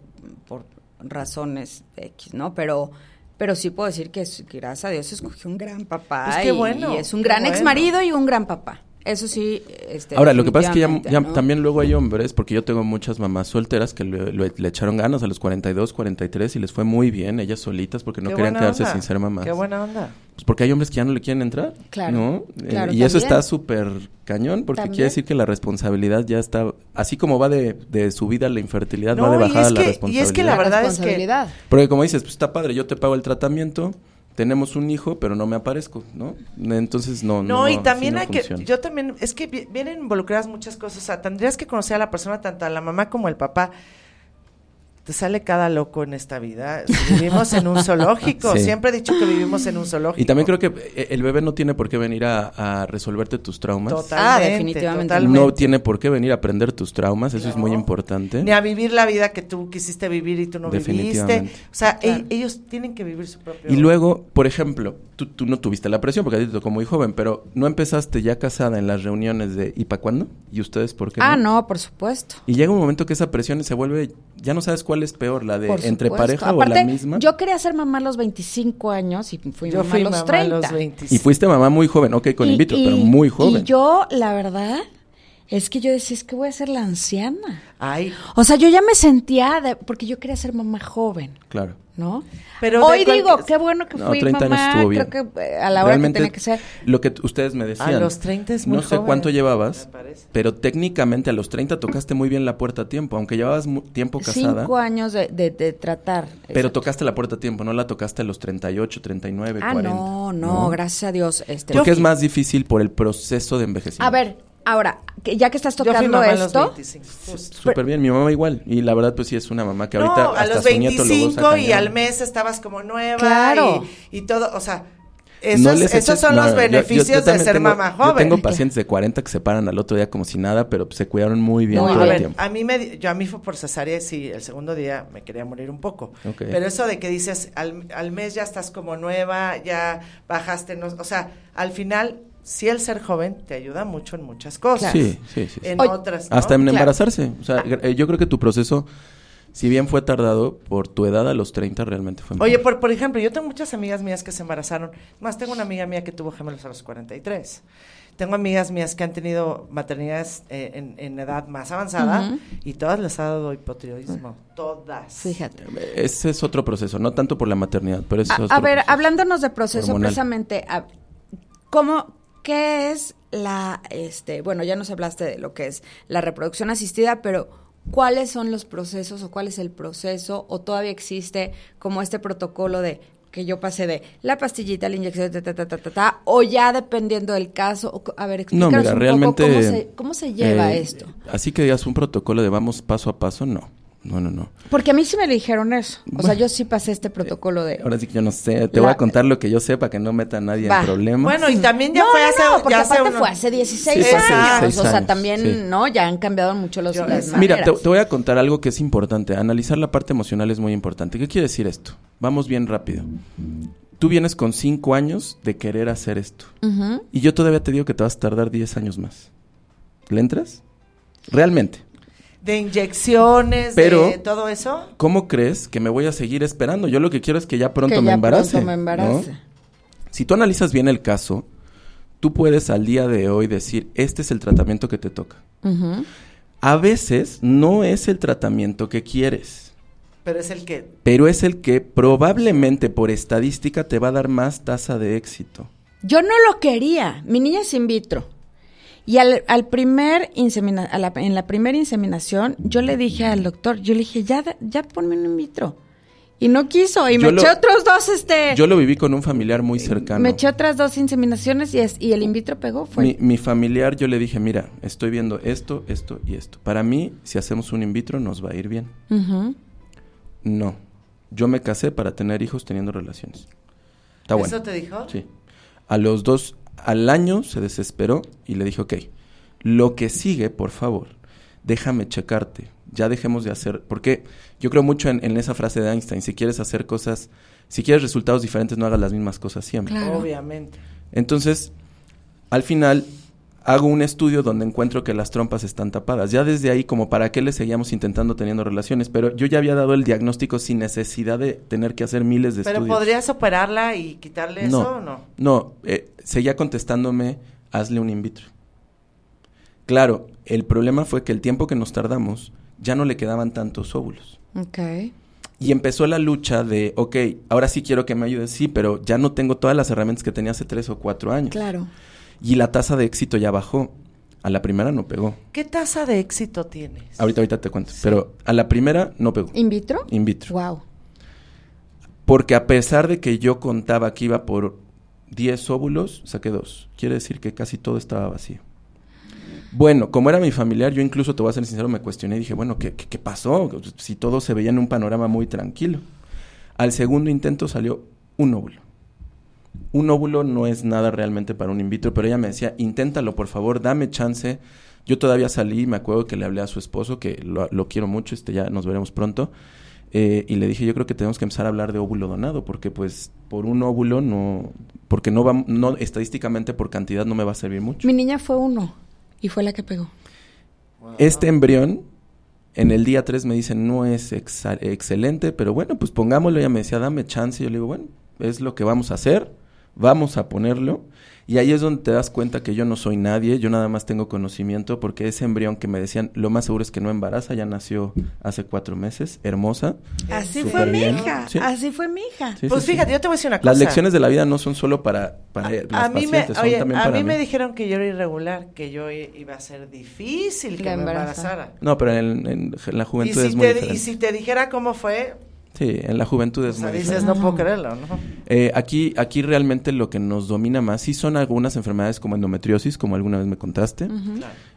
Speaker 2: por razones X, ¿no? Pero, pero sí puedo decir que, gracias a Dios escogió un gran papá.
Speaker 3: Pues qué bueno,
Speaker 2: y es un gran ex marido y un gran papá. Eso sí, este,
Speaker 4: Ahora, lo que pasa es que ya,
Speaker 2: definitivamente,
Speaker 4: ya
Speaker 2: ¿no?
Speaker 4: también luego hay hombres, porque yo tengo muchas mamás solteras que le, le- le echaron ganas a los 42, 43 y les fue muy bien, ellas solitas, porque no
Speaker 3: qué
Speaker 4: querían quedarse
Speaker 3: onda,
Speaker 4: sin ser mamás.
Speaker 3: Qué buena onda.
Speaker 4: Pues porque hay hombres que ya no le quieren entrar,
Speaker 2: Claro,
Speaker 4: ¿no? Eh, y eso está súper cañón, porque
Speaker 2: También.
Speaker 4: quiere decir que la responsabilidad ya está, así como va de, de subida la infertilidad,
Speaker 3: No,
Speaker 4: va de
Speaker 3: y
Speaker 4: bajada
Speaker 3: es
Speaker 4: la
Speaker 3: que- y
Speaker 4: responsabilidad.
Speaker 3: es que la
Speaker 2: La
Speaker 3: verdad es que-
Speaker 2: responsabilidad.
Speaker 4: Porque como dices, pues está padre, yo te pago el tratamiento, tenemos un hijo, pero no me aparezco, ¿no? Entonces no, no.
Speaker 3: No, y también hay que, yo también, es que vi- vienen involucradas muchas cosas, o sea, tendrías que conocer a la persona, tanto a la mamá como al papá. Te sale cada loco en esta vida. Vivimos en un zoológico.
Speaker 4: Sí.
Speaker 3: Siempre he dicho que vivimos en un zoológico.
Speaker 4: Y también creo que eh, el bebé no tiene por qué venir a, a resolverte tus traumas.
Speaker 3: Totalmente,
Speaker 2: Ah, definitivamente.
Speaker 3: totalmente.
Speaker 4: No tiene por qué venir a aprender tus traumas, eso es muy importante.
Speaker 3: Ni a vivir la vida que tú quisiste vivir y tú no viviste. O sea,
Speaker 2: Claro.
Speaker 3: e- ellos tienen que vivir su propio...
Speaker 4: Y luego, por ejemplo, tú, tú no tuviste la presión porque a ti te tocó muy joven, pero ¿no empezaste ya casada en las reuniones de ¿y para cuándo? ¿Y ustedes por qué
Speaker 2: Ah, no, por supuesto.
Speaker 4: Y llega un momento que esa presión se vuelve, ya no sabes cuál es peor, la de
Speaker 2: Por
Speaker 4: entre
Speaker 2: supuesto.
Speaker 4: pareja
Speaker 2: Aparte,
Speaker 4: o la misma.
Speaker 2: Yo quería ser mamá a los 25 años y fui
Speaker 3: Yo
Speaker 2: mamá
Speaker 3: fui
Speaker 2: a los
Speaker 3: mamá
Speaker 2: 30.
Speaker 3: a los 25.
Speaker 4: Y fuiste mamá muy joven, ok, con
Speaker 2: Y-
Speaker 4: in vitro,
Speaker 2: y-
Speaker 4: pero muy joven.
Speaker 2: Y yo, la verdad, es que yo decía, es que voy a ser la anciana.
Speaker 3: Ay,
Speaker 2: O sea, yo ya me sentía, de- porque yo quería ser mamá joven,
Speaker 4: Claro.
Speaker 2: ¿No?
Speaker 3: Pero
Speaker 2: Hoy digo, qué bueno que
Speaker 4: No,
Speaker 2: fui
Speaker 4: 30 años
Speaker 2: mamá,
Speaker 4: estuvo bien.
Speaker 2: creo que eh, a la hora
Speaker 4: Realmente,
Speaker 2: que tenía que ser.
Speaker 4: Lo que ustedes me decían.
Speaker 3: A los 30 es muy
Speaker 4: No sé
Speaker 3: joven,
Speaker 4: cuánto llevabas, pero técnicamente a los 30 tocaste muy bien la puerta a tiempo, aunque llevabas tiempo casada.
Speaker 2: Cinco años de, de- de tratar.
Speaker 4: Pero
Speaker 2: Exacto.
Speaker 4: tocaste la puerta a tiempo, no la tocaste a los 38, 39,
Speaker 2: Ah,
Speaker 4: 40.
Speaker 2: no, no, gracias a Dios. Este,
Speaker 4: Porque es más difícil por el proceso de envejecimiento.
Speaker 2: A ver, ahora, que ya que estás
Speaker 3: yo fui
Speaker 2: tocando
Speaker 3: mamá a los
Speaker 2: esto,
Speaker 3: 25. justo.
Speaker 4: Súper bien, mi mamá igual. Y la verdad, pues sí, es una mamá que
Speaker 3: No,
Speaker 4: ahorita
Speaker 3: a
Speaker 4: hasta
Speaker 3: los
Speaker 4: su nieto lo
Speaker 3: 25
Speaker 4: goza
Speaker 3: y al mes estabas como nueva
Speaker 2: Claro.
Speaker 3: y, y todo, o sea,
Speaker 4: No
Speaker 3: esos, esos
Speaker 4: eches-
Speaker 3: son
Speaker 4: no,
Speaker 3: los
Speaker 4: yo- yo- yo
Speaker 3: beneficios de ser
Speaker 4: tengo-
Speaker 3: mamá
Speaker 4: Yo
Speaker 3: joven.
Speaker 4: tengo pacientes de 40 que se paran al otro día como si nada, pero se cuidaron muy bien
Speaker 2: Muy
Speaker 4: todo
Speaker 3: a
Speaker 4: el
Speaker 3: ver,
Speaker 4: tiempo.
Speaker 3: a mí me, yo a mí fue por cesárea y sí, el segundo día me quería morir un poco.
Speaker 4: Ok.
Speaker 3: Pero eso de que dices, al, al mes ya estás como nueva, ya bajaste, no, o sea, al final, sí el ser joven te ayuda mucho en muchas cosas.
Speaker 4: Sí, sí, sí. sí.
Speaker 3: En
Speaker 2: Oye,
Speaker 3: otras, ¿no?
Speaker 4: Hasta en
Speaker 2: Claro.
Speaker 4: embarazarse. O sea, eh, yo creo que tu proceso, si bien fue tardado, por tu edad a los 30 realmente fue
Speaker 3: Oye,
Speaker 4: mejor.
Speaker 3: por, por ejemplo, yo tengo muchas amigas mías que se embarazaron. Más, tengo una amiga mía que tuvo gemelos a los 43. Tengo amigas mías que han tenido maternidades eh, en, en edad más avanzada y todas les ha dado hipotiroidismo. Todas.
Speaker 2: fíjate.
Speaker 4: Ese es otro proceso, no tanto por la maternidad, pero es
Speaker 2: A,
Speaker 4: otro
Speaker 2: a ver,
Speaker 4: proceso.
Speaker 2: hablándonos de proceso
Speaker 4: hormonal.
Speaker 2: precisamente, a- ¿cómo, qué es la, este, bueno, ya nos hablaste de lo que es la reproducción asistida, pero ¿cuáles son los procesos o cuál es el proceso o todavía existe como este protocolo de que yo pasé de la pastillita, la inyección, ta, ta, ta, ta, ta, ta, o ya dependiendo del caso, o a ver,
Speaker 4: No,
Speaker 2: explícanos
Speaker 4: mira,
Speaker 2: un
Speaker 4: realmente...
Speaker 2: poco cómo se, cómo se lleva
Speaker 4: eh,
Speaker 2: esto.
Speaker 4: Así que digas un protocolo de vamos paso a paso, no. No, no, no.
Speaker 2: Porque a mí sí me dijeron eso, o sea, yo sí pasé este protocolo de...
Speaker 4: Ahora sí que yo no sé, te
Speaker 2: La-
Speaker 4: voy a contar lo que yo sé para que no meta a nadie
Speaker 2: Va.
Speaker 4: en problemas.
Speaker 3: Bueno, y también ya
Speaker 2: no,
Speaker 3: fue
Speaker 2: no,
Speaker 3: hace,
Speaker 2: no, porque
Speaker 3: ya hace
Speaker 2: aparte fue hace 16
Speaker 4: Sí,
Speaker 3: fue hace
Speaker 2: años.
Speaker 4: 16
Speaker 2: o sea,
Speaker 4: años,
Speaker 2: también,
Speaker 4: sí.
Speaker 2: ¿no? Ya han cambiado mucho los,
Speaker 3: Yo-
Speaker 2: las
Speaker 4: Mira, te,
Speaker 2: maneras.
Speaker 4: te voy a contar algo que es importante. Analizar la parte emocional es muy importante. ¿Qué quiere decir esto? Vamos bien rápido. Tú vienes con 5 años de querer hacer esto. Y yo todavía te digo que te vas a tardar 10 años más. ¿Le entras? Realmente.
Speaker 3: De inyecciones,
Speaker 4: Pero-
Speaker 3: de todo eso.
Speaker 4: ¿Cómo crees que me voy a seguir esperando? Yo lo que quiero es que ya pronto
Speaker 2: Que
Speaker 4: me
Speaker 2: ya
Speaker 4: embarace.
Speaker 2: pronto me
Speaker 4: ¿no?
Speaker 2: embarace.
Speaker 4: Si tú analizas bien el caso, tú puedes al día de hoy decir, este es el tratamiento que te toca. A veces no es el tratamiento que quieres,
Speaker 3: Pero es el que
Speaker 4: pero es el que probablemente por estadística te va a dar más tasa de éxito.
Speaker 2: Yo no lo quería. Mi niña es in vitro. Y al, al primer insemina- a la- en la primera inseminación, yo le dije al doctor, yo le dije, ya, ya ponme un in vitro. Y no quiso. Y
Speaker 4: Yo
Speaker 2: me
Speaker 4: lo-
Speaker 2: eché otros dos, este...
Speaker 4: Yo lo viví con un familiar muy cercano.
Speaker 2: me eché otras dos inseminaciones y, es, y el in vitro pegó. Fue
Speaker 4: Mi, mi familiar, yo le dije, mira, estoy viendo esto, esto y esto. Para mí, si hacemos un in vitro, nos va a ir bien. No. Yo me casé para tener hijos teniendo relaciones. Está bueno.
Speaker 3: ¿Eso te dijo?
Speaker 4: Sí. A los dos, al año se desesperó y le dije, ok, lo que sigue, por favor, déjame checarte. Ya dejemos de hacer, porque yo creo mucho en, en esa frase de Einstein, si quieres hacer cosas, si quieres resultados diferentes, no hagas las mismas cosas siempre.
Speaker 2: Claro.
Speaker 3: Obviamente.
Speaker 4: Entonces, al final, hago un estudio donde encuentro que las trompas están tapadas. Ya desde ahí, como para qué le seguíamos intentando teniendo relaciones, pero yo ya había dado el diagnóstico sin necesidad de tener que hacer miles de
Speaker 3: Pero
Speaker 4: estudios.
Speaker 3: podrías operarla y quitarle
Speaker 4: No.
Speaker 3: eso o no?
Speaker 4: No, eh, seguía contestándome, hazle un in vitro. Claro, el problema fue que el tiempo que nos tardamos ya no le quedaban tantos óvulos.
Speaker 2: Ok.
Speaker 4: Y empezó la lucha de, ok, ahora sí quiero que me ayudes, sí, pero ya no tengo todas las herramientas que tenía hace tres o cuatro años.
Speaker 2: Claro.
Speaker 4: Y la tasa de éxito ya bajó. A la primera no pegó.
Speaker 3: ¿Qué tasa de éxito tienes?
Speaker 4: Ahorita, ahorita te cuento. Pero a la primera no pegó.
Speaker 2: ¿In vitro?
Speaker 4: In vitro.
Speaker 2: Wow.
Speaker 4: Porque a pesar de que yo contaba que iba por 10 óvulos, saqué dos. Quiere decir que casi todo estaba vacío. Bueno, como era mi familiar, yo incluso te voy a ser sincero, me cuestioné y dije, bueno, ¿qué, qué, qué pasó? Si todo se veía en un panorama muy tranquilo. Al segundo intento salió un óvulo. Un óvulo no es nada realmente para un in vitro, pero ella me decía, inténtalo, por favor, dame chance. Yo todavía salí, me acuerdo que le hablé a su esposo, que lo, lo quiero mucho, este ya nos veremos pronto. eh, y le dije, yo creo que tenemos que empezar a hablar de óvulo donado, porque pues por un óvulo no, porque no va, no, estadísticamente por cantidad no me va a servir mucho.
Speaker 2: Mi niña fue uno y fue la que pegó.
Speaker 4: Este embrión, en el día 3 me dicen, no es exa- excelente, pero bueno, pues pongámoslo. Ella me decía, dame chance. Y yo le digo, bueno, es lo que vamos a hacer, vamos a ponerlo. Y ahí es donde te das cuenta que yo no soy nadie, yo nada más tengo conocimiento, porque ese embrión que me decían, lo más seguro es que no embaraza, ya nació hace cuatro meses, hermosa.
Speaker 2: Así fue mi hija,
Speaker 4: Sí.
Speaker 2: así fue mi hija.
Speaker 4: Sí,
Speaker 3: Pues
Speaker 4: sí, sí.
Speaker 3: fíjate, yo te voy a decir una cosa.
Speaker 4: Las lecciones de la vida no son solo para, para las
Speaker 3: a mí, me,
Speaker 4: pacientes, son
Speaker 3: oye,
Speaker 4: también
Speaker 3: a
Speaker 4: para
Speaker 3: mí
Speaker 4: mí.
Speaker 3: me dijeron que yo era irregular, que yo iba a ser difícil que me
Speaker 2: embarazara.
Speaker 4: No, pero en, en- en la
Speaker 3: Y
Speaker 4: juventud
Speaker 3: si,
Speaker 4: es muy
Speaker 3: te,
Speaker 4: diferente.
Speaker 3: y si te dijera cómo fue,
Speaker 4: Sí, en la juventud
Speaker 3: o
Speaker 4: es
Speaker 3: sea,
Speaker 4: muy
Speaker 3: dices,
Speaker 4: diferente.
Speaker 3: no puedo creerlo, ¿no?
Speaker 4: Eh, aquí, aquí realmente lo que nos domina más, sí son algunas enfermedades como endometriosis, como alguna vez me contaste,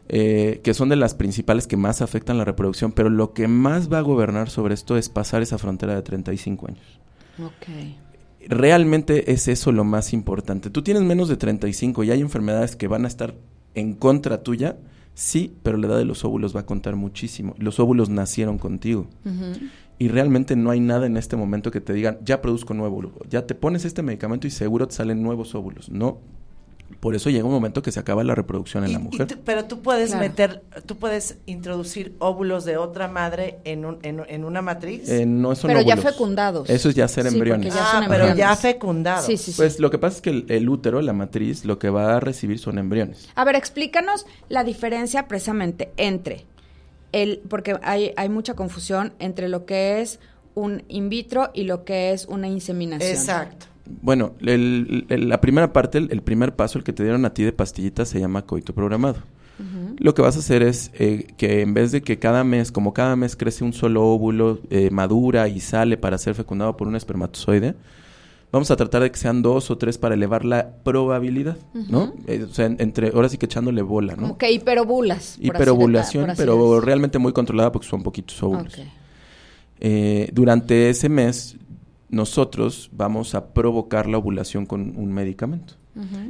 Speaker 4: eh, que son de las principales que más afectan la reproducción, pero lo que más va a gobernar sobre esto es pasar esa frontera de 35 años.
Speaker 2: Ok.
Speaker 4: Realmente es eso lo más importante. Tú tienes menos de 35 y hay enfermedades que van a estar en contra tuya, sí, pero la edad de los óvulos va a contar muchísimo. Los óvulos nacieron contigo. Y realmente no hay nada en este momento que te digan, ya produzco nuevo óvulo, ya te pones este medicamento y seguro te salen nuevos óvulos. No. Por eso llega un momento que se acaba la reproducción en
Speaker 3: Y-
Speaker 4: la
Speaker 3: y
Speaker 4: mujer.
Speaker 3: tú- pero tú puedes
Speaker 2: Claro.
Speaker 3: meter, tú puedes introducir óvulos de otra madre en, un, en, en una matriz.
Speaker 4: Eh, no son
Speaker 2: Pero ya fecundados.
Speaker 4: Eso es ya ser
Speaker 2: Sí,
Speaker 4: embriones.
Speaker 2: ya
Speaker 3: ah, pero ya fecundados.
Speaker 2: Sí, sí, sí.
Speaker 4: Pues lo que pasa es que el, el útero, la matriz, lo que va a recibir son embriones.
Speaker 2: A ver, explícanos la diferencia precisamente entre el, porque hay, hay mucha confusión entre lo que es un in vitro y lo que es una inseminación.
Speaker 3: Exacto.
Speaker 4: Bueno, el- el- la primera parte, el, el primer paso, el que te dieron a ti de pastillitas, se llama coito programado. Lo que vas a hacer es eh, que en vez de que cada mes, como cada mes crece un solo óvulo, eh, madura y sale para ser fecundado por un espermatozoide, vamos a tratar de que sean dos o tres para elevar la probabilidad, ¿no? Eh, o sea, en- entre, ahora sí que echándole bola, ¿no?
Speaker 2: Como que hiperobulas. así
Speaker 4: pero realmente muy controlada porque son poquitos óvulos. Eh, durante ese mes, nosotros vamos a provocar la ovulación con un medicamento.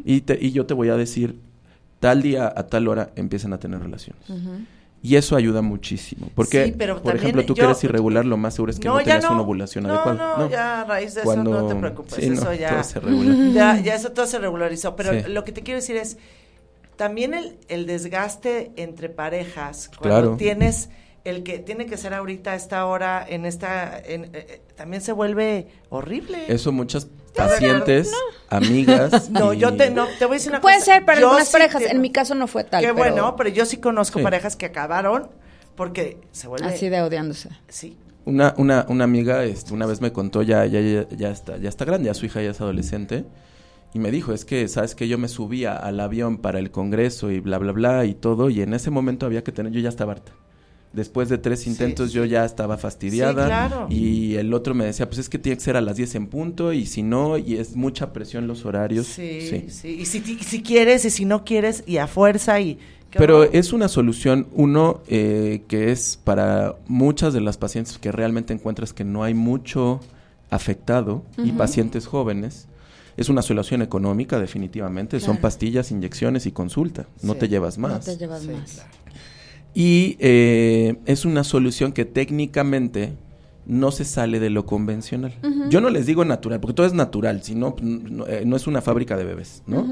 Speaker 4: y, te- y yo te voy a decir, tal día a tal hora empiezan a tener relaciones. Y eso ayuda muchísimo. Porque,
Speaker 3: Sí, pero
Speaker 4: por ejemplo, tú que
Speaker 3: yo-
Speaker 4: eres irregular, lo más seguro es que no,
Speaker 3: ya
Speaker 4: tengas una ovulación
Speaker 3: no,
Speaker 4: adecuada.
Speaker 3: No, ya a raíz de eso no te preocupes,
Speaker 4: sí, no,
Speaker 3: eso ya,
Speaker 4: todo se
Speaker 3: ya, ya eso todo se regularizó. Pero
Speaker 4: Sí.
Speaker 3: lo que te quiero decir es, también el, el desgaste entre parejas, cuando
Speaker 4: Claro.
Speaker 3: tienes el que tiene que ser ahorita a esta hora, en esta, en, eh, eh, también se vuelve horrible.
Speaker 4: Eso muchas pacientes, amigas.
Speaker 3: No,
Speaker 4: y-
Speaker 3: yo te, no, te voy a decir una
Speaker 2: Puede
Speaker 3: cosa.
Speaker 2: ser para
Speaker 3: yo
Speaker 2: algunas
Speaker 3: sí
Speaker 2: parejas.
Speaker 3: te-
Speaker 2: En mi caso no fue tal.
Speaker 3: Qué
Speaker 2: pero
Speaker 3: bueno, pero yo sí conozco
Speaker 4: Sí.
Speaker 3: parejas que acabaron porque se vuelve...
Speaker 2: Así de odiándose.
Speaker 3: Sí.
Speaker 4: Una, una, una amiga este, una vez me contó, ya, ya, ya, ya está, ya está grande, ya su hija ya es adolescente, y me dijo, es que, ¿sabes que Yo me subía al avión para el congreso y bla, bla, bla, y todo, y en ese momento había que tener, yo ya estaba harta. Después de tres intentos yo ya estaba fastidiada.
Speaker 3: Sí, claro.
Speaker 4: Y el otro me decía, pues es que tiene que ser a las 10 en punto, y si no, y es mucha presión los horarios.
Speaker 3: Sí, sí. Y si, ti- si quieres y si no quieres y a fuerza y...
Speaker 4: Pero es una solución, uno, eh, que es para muchas de las pacientes que realmente encuentras que no hay mucho afectado y pacientes jóvenes. Es una solución económica, definitivamente. Son pastillas, inyecciones y consulta. No
Speaker 3: Sí.
Speaker 4: te llevas
Speaker 2: No
Speaker 4: más.
Speaker 2: te llevas
Speaker 3: Sí,
Speaker 2: más.
Speaker 3: claro.
Speaker 4: Y eh, es una solución que técnicamente no se sale de lo convencional. Yo no les digo natural, porque todo es natural, si no, no, eh, no es una fábrica de bebés, ¿no?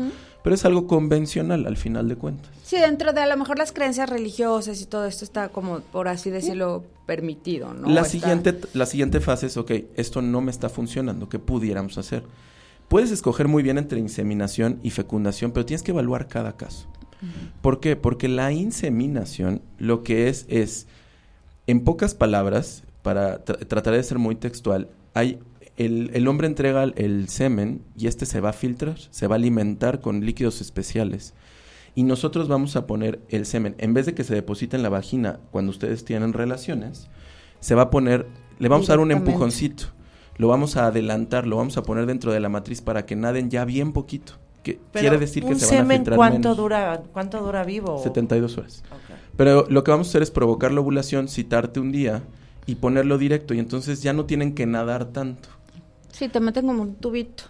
Speaker 4: Pero es algo convencional al final de cuentas.
Speaker 2: Sí, dentro de a lo mejor las creencias religiosas y todo esto está como, por así decirlo, permitido, ¿no?
Speaker 4: la,
Speaker 2: Está-
Speaker 4: siguiente, la siguiente fase es, ok, esto no me está funcionando, ¿qué pudiéramos hacer? Puedes escoger muy bien entre inseminación y fecundación, pero tienes que evaluar cada caso. ¿Por qué? Porque la inseminación lo que es es, en pocas palabras, para tra- tratar de ser muy textual, hay el, el hombre entrega el semen y este se va a filtrar, se va a alimentar con líquidos especiales. Y nosotros vamos a poner el semen, en vez de que se deposite en la vagina cuando ustedes tienen relaciones, se va a poner, le vamos a dar un empujoncito, lo vamos a adelantar, lo vamos a poner dentro de la matriz para que naden ya bien poquito. Que
Speaker 3: Pero
Speaker 4: quiere decir que se van a
Speaker 3: semen,
Speaker 4: filtrar
Speaker 3: ¿cuánto
Speaker 4: menos.
Speaker 3: dura, cuánto dura vivo?
Speaker 4: 72 horas.
Speaker 3: Ok.
Speaker 4: Pero lo que vamos a hacer es provocar la ovulación, citarte un día y ponerlo directo y entonces ya no tienen que nadar tanto.
Speaker 2: Sí, te meten como un tubito.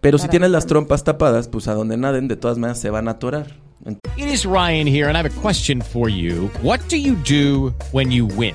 Speaker 4: Pero si tienes las trompas tapadas, pues a donde naden de todas maneras se van a atorar.
Speaker 6: It is Ryan here, and I have a question for you. What do you do when you win?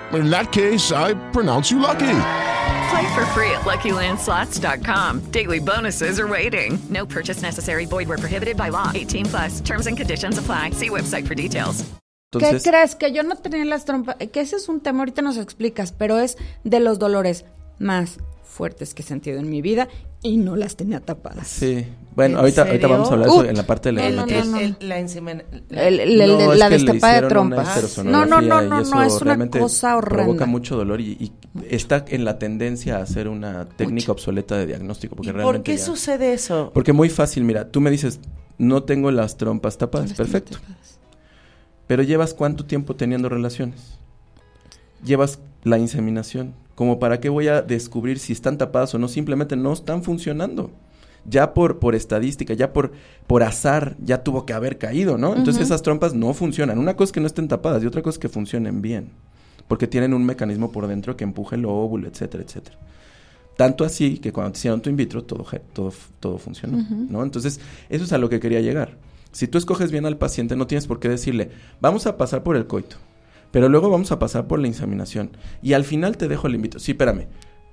Speaker 7: In that case, I pronounce you lucky.
Speaker 5: Play for free at LuckyLandSlots.com. Daily bonuses are waiting. No purchase necessary. Void were prohibited by law. 18 plus. Terms and conditions apply. See website for details.
Speaker 4: Entonces,
Speaker 2: ¿Qué crees? Que yo no tenía las trompas. Que ese es un tema, ahorita nos explicas, pero es de los dolores más fuertes que he sentido en mi vida y no las tenía tapadas.
Speaker 4: sí. Bueno,
Speaker 3: ¿En
Speaker 4: ahorita, ahorita vamos a hablar de eso
Speaker 2: Ut.
Speaker 4: en la parte de la
Speaker 2: No, no,
Speaker 3: El- la
Speaker 4: No,
Speaker 2: la destapada de trompas. No, no, no, no,
Speaker 4: eso
Speaker 2: no, es una cosa horrenda.
Speaker 4: Provoca mucho dolor y, y está en la tendencia a hacer una técnica obsoleta de diagnóstico. Porque
Speaker 3: ¿Y
Speaker 4: realmente
Speaker 3: ¿Por qué
Speaker 4: ya-
Speaker 3: sucede eso?
Speaker 4: Porque muy fácil, mira, tú me dices, no tengo las trompas tapadas,
Speaker 2: Las
Speaker 4: perfecto.
Speaker 2: tapadas.
Speaker 4: Pero llevas cuánto tiempo teniendo relaciones? Llevas la inseminación. Como para qué voy a descubrir si están tapadas o no, simplemente no están funcionando. Ya por, por estadística, ya por, por azar, ya tuvo que haber caído, ¿no? Entonces esas trompas no funcionan. Una cosa es que no estén tapadas y otra cosa es que funcionen bien. Porque tienen un mecanismo por dentro que empuje el óvulo, etcétera, etcétera. Tanto así que cuando te hicieron tu in vitro, todo, todo, todo funcionó, ¿no? Entonces, eso es a lo que quería llegar. Si tú escoges bien al paciente, no tienes por qué decirle, vamos a pasar por el coito, pero luego vamos a pasar por la inseminación. Y al final te dejo el in vitro. Sí, espérame.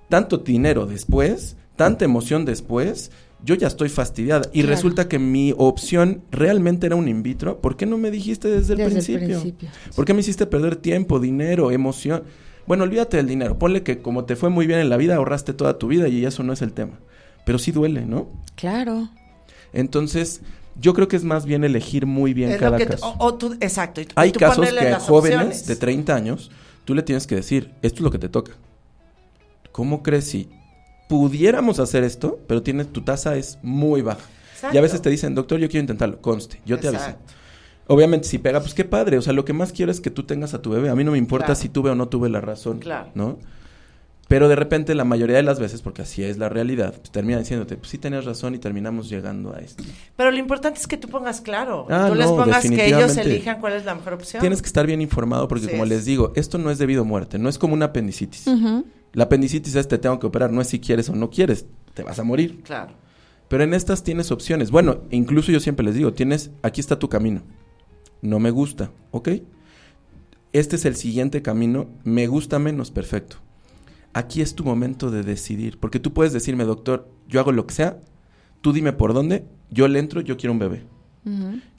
Speaker 4: Tanto dinero después, tanta emoción después, yo ya estoy fastidiada. Y
Speaker 2: Claro.
Speaker 4: resulta que mi opción realmente era un in vitro. ¿Por qué no me dijiste desde el,
Speaker 2: Desde el
Speaker 4: principio?
Speaker 2: principio.
Speaker 4: ¿Por qué me hiciste perder tiempo, dinero, emoción? Bueno, olvídate del dinero. Ponle que como te fue muy bien en la vida, ahorraste toda tu vida y eso no es el tema. Pero sí duele, ¿no?
Speaker 2: Claro.
Speaker 4: Entonces, yo creo que es más bien elegir muy bien
Speaker 3: Es lo
Speaker 4: cada
Speaker 3: que
Speaker 4: caso.
Speaker 3: o, o tú, exacto. y tú-
Speaker 4: Hay
Speaker 3: tú
Speaker 4: casos que a jóvenes
Speaker 3: opciones.
Speaker 4: de 30 años, tú le tienes que decir, esto es lo que te toca. ¿Cómo crees si pudiéramos hacer esto, pero tienes, tu tasa es muy baja?
Speaker 3: Exacto.
Speaker 4: Y a veces te dicen, doctor, yo quiero intentarlo, conste, yo te aviso. Obviamente, si pega, pues qué padre. O sea, lo que más quiero es que tú tengas a tu bebé. A mí no me importa
Speaker 3: Claro.
Speaker 4: si tuve o no tuve la razón.
Speaker 3: Claro.
Speaker 4: ¿No? Pero de repente, la mayoría de las veces, porque así es la realidad, pues, termina diciéndote, pues sí tenías razón y terminamos llegando a esto.
Speaker 3: Pero lo importante es que tú pongas claro.
Speaker 4: Ah,
Speaker 3: tú les
Speaker 4: no,
Speaker 3: pongas que ellos elijan cuál es la mejor opción.
Speaker 4: Tienes que estar bien informado porque,
Speaker 3: Sí
Speaker 4: como
Speaker 3: es.
Speaker 4: les digo, esto no es debido a muerte, no es como una apendicitis.
Speaker 2: Ujú.
Speaker 4: La apendicitis es te tengo que operar, no es si quieres o no quieres, te vas a morir.
Speaker 3: Claro.
Speaker 4: Pero en estas tienes opciones. Bueno, incluso yo siempre les digo, tienes, aquí está tu camino. No me gusta, ¿ok? Este es el siguiente camino, me gusta menos, perfecto. Aquí es tu momento de decidir, porque tú puedes decirme, doctor, yo hago lo que sea, tú dime por dónde, yo le entro, yo quiero un bebé.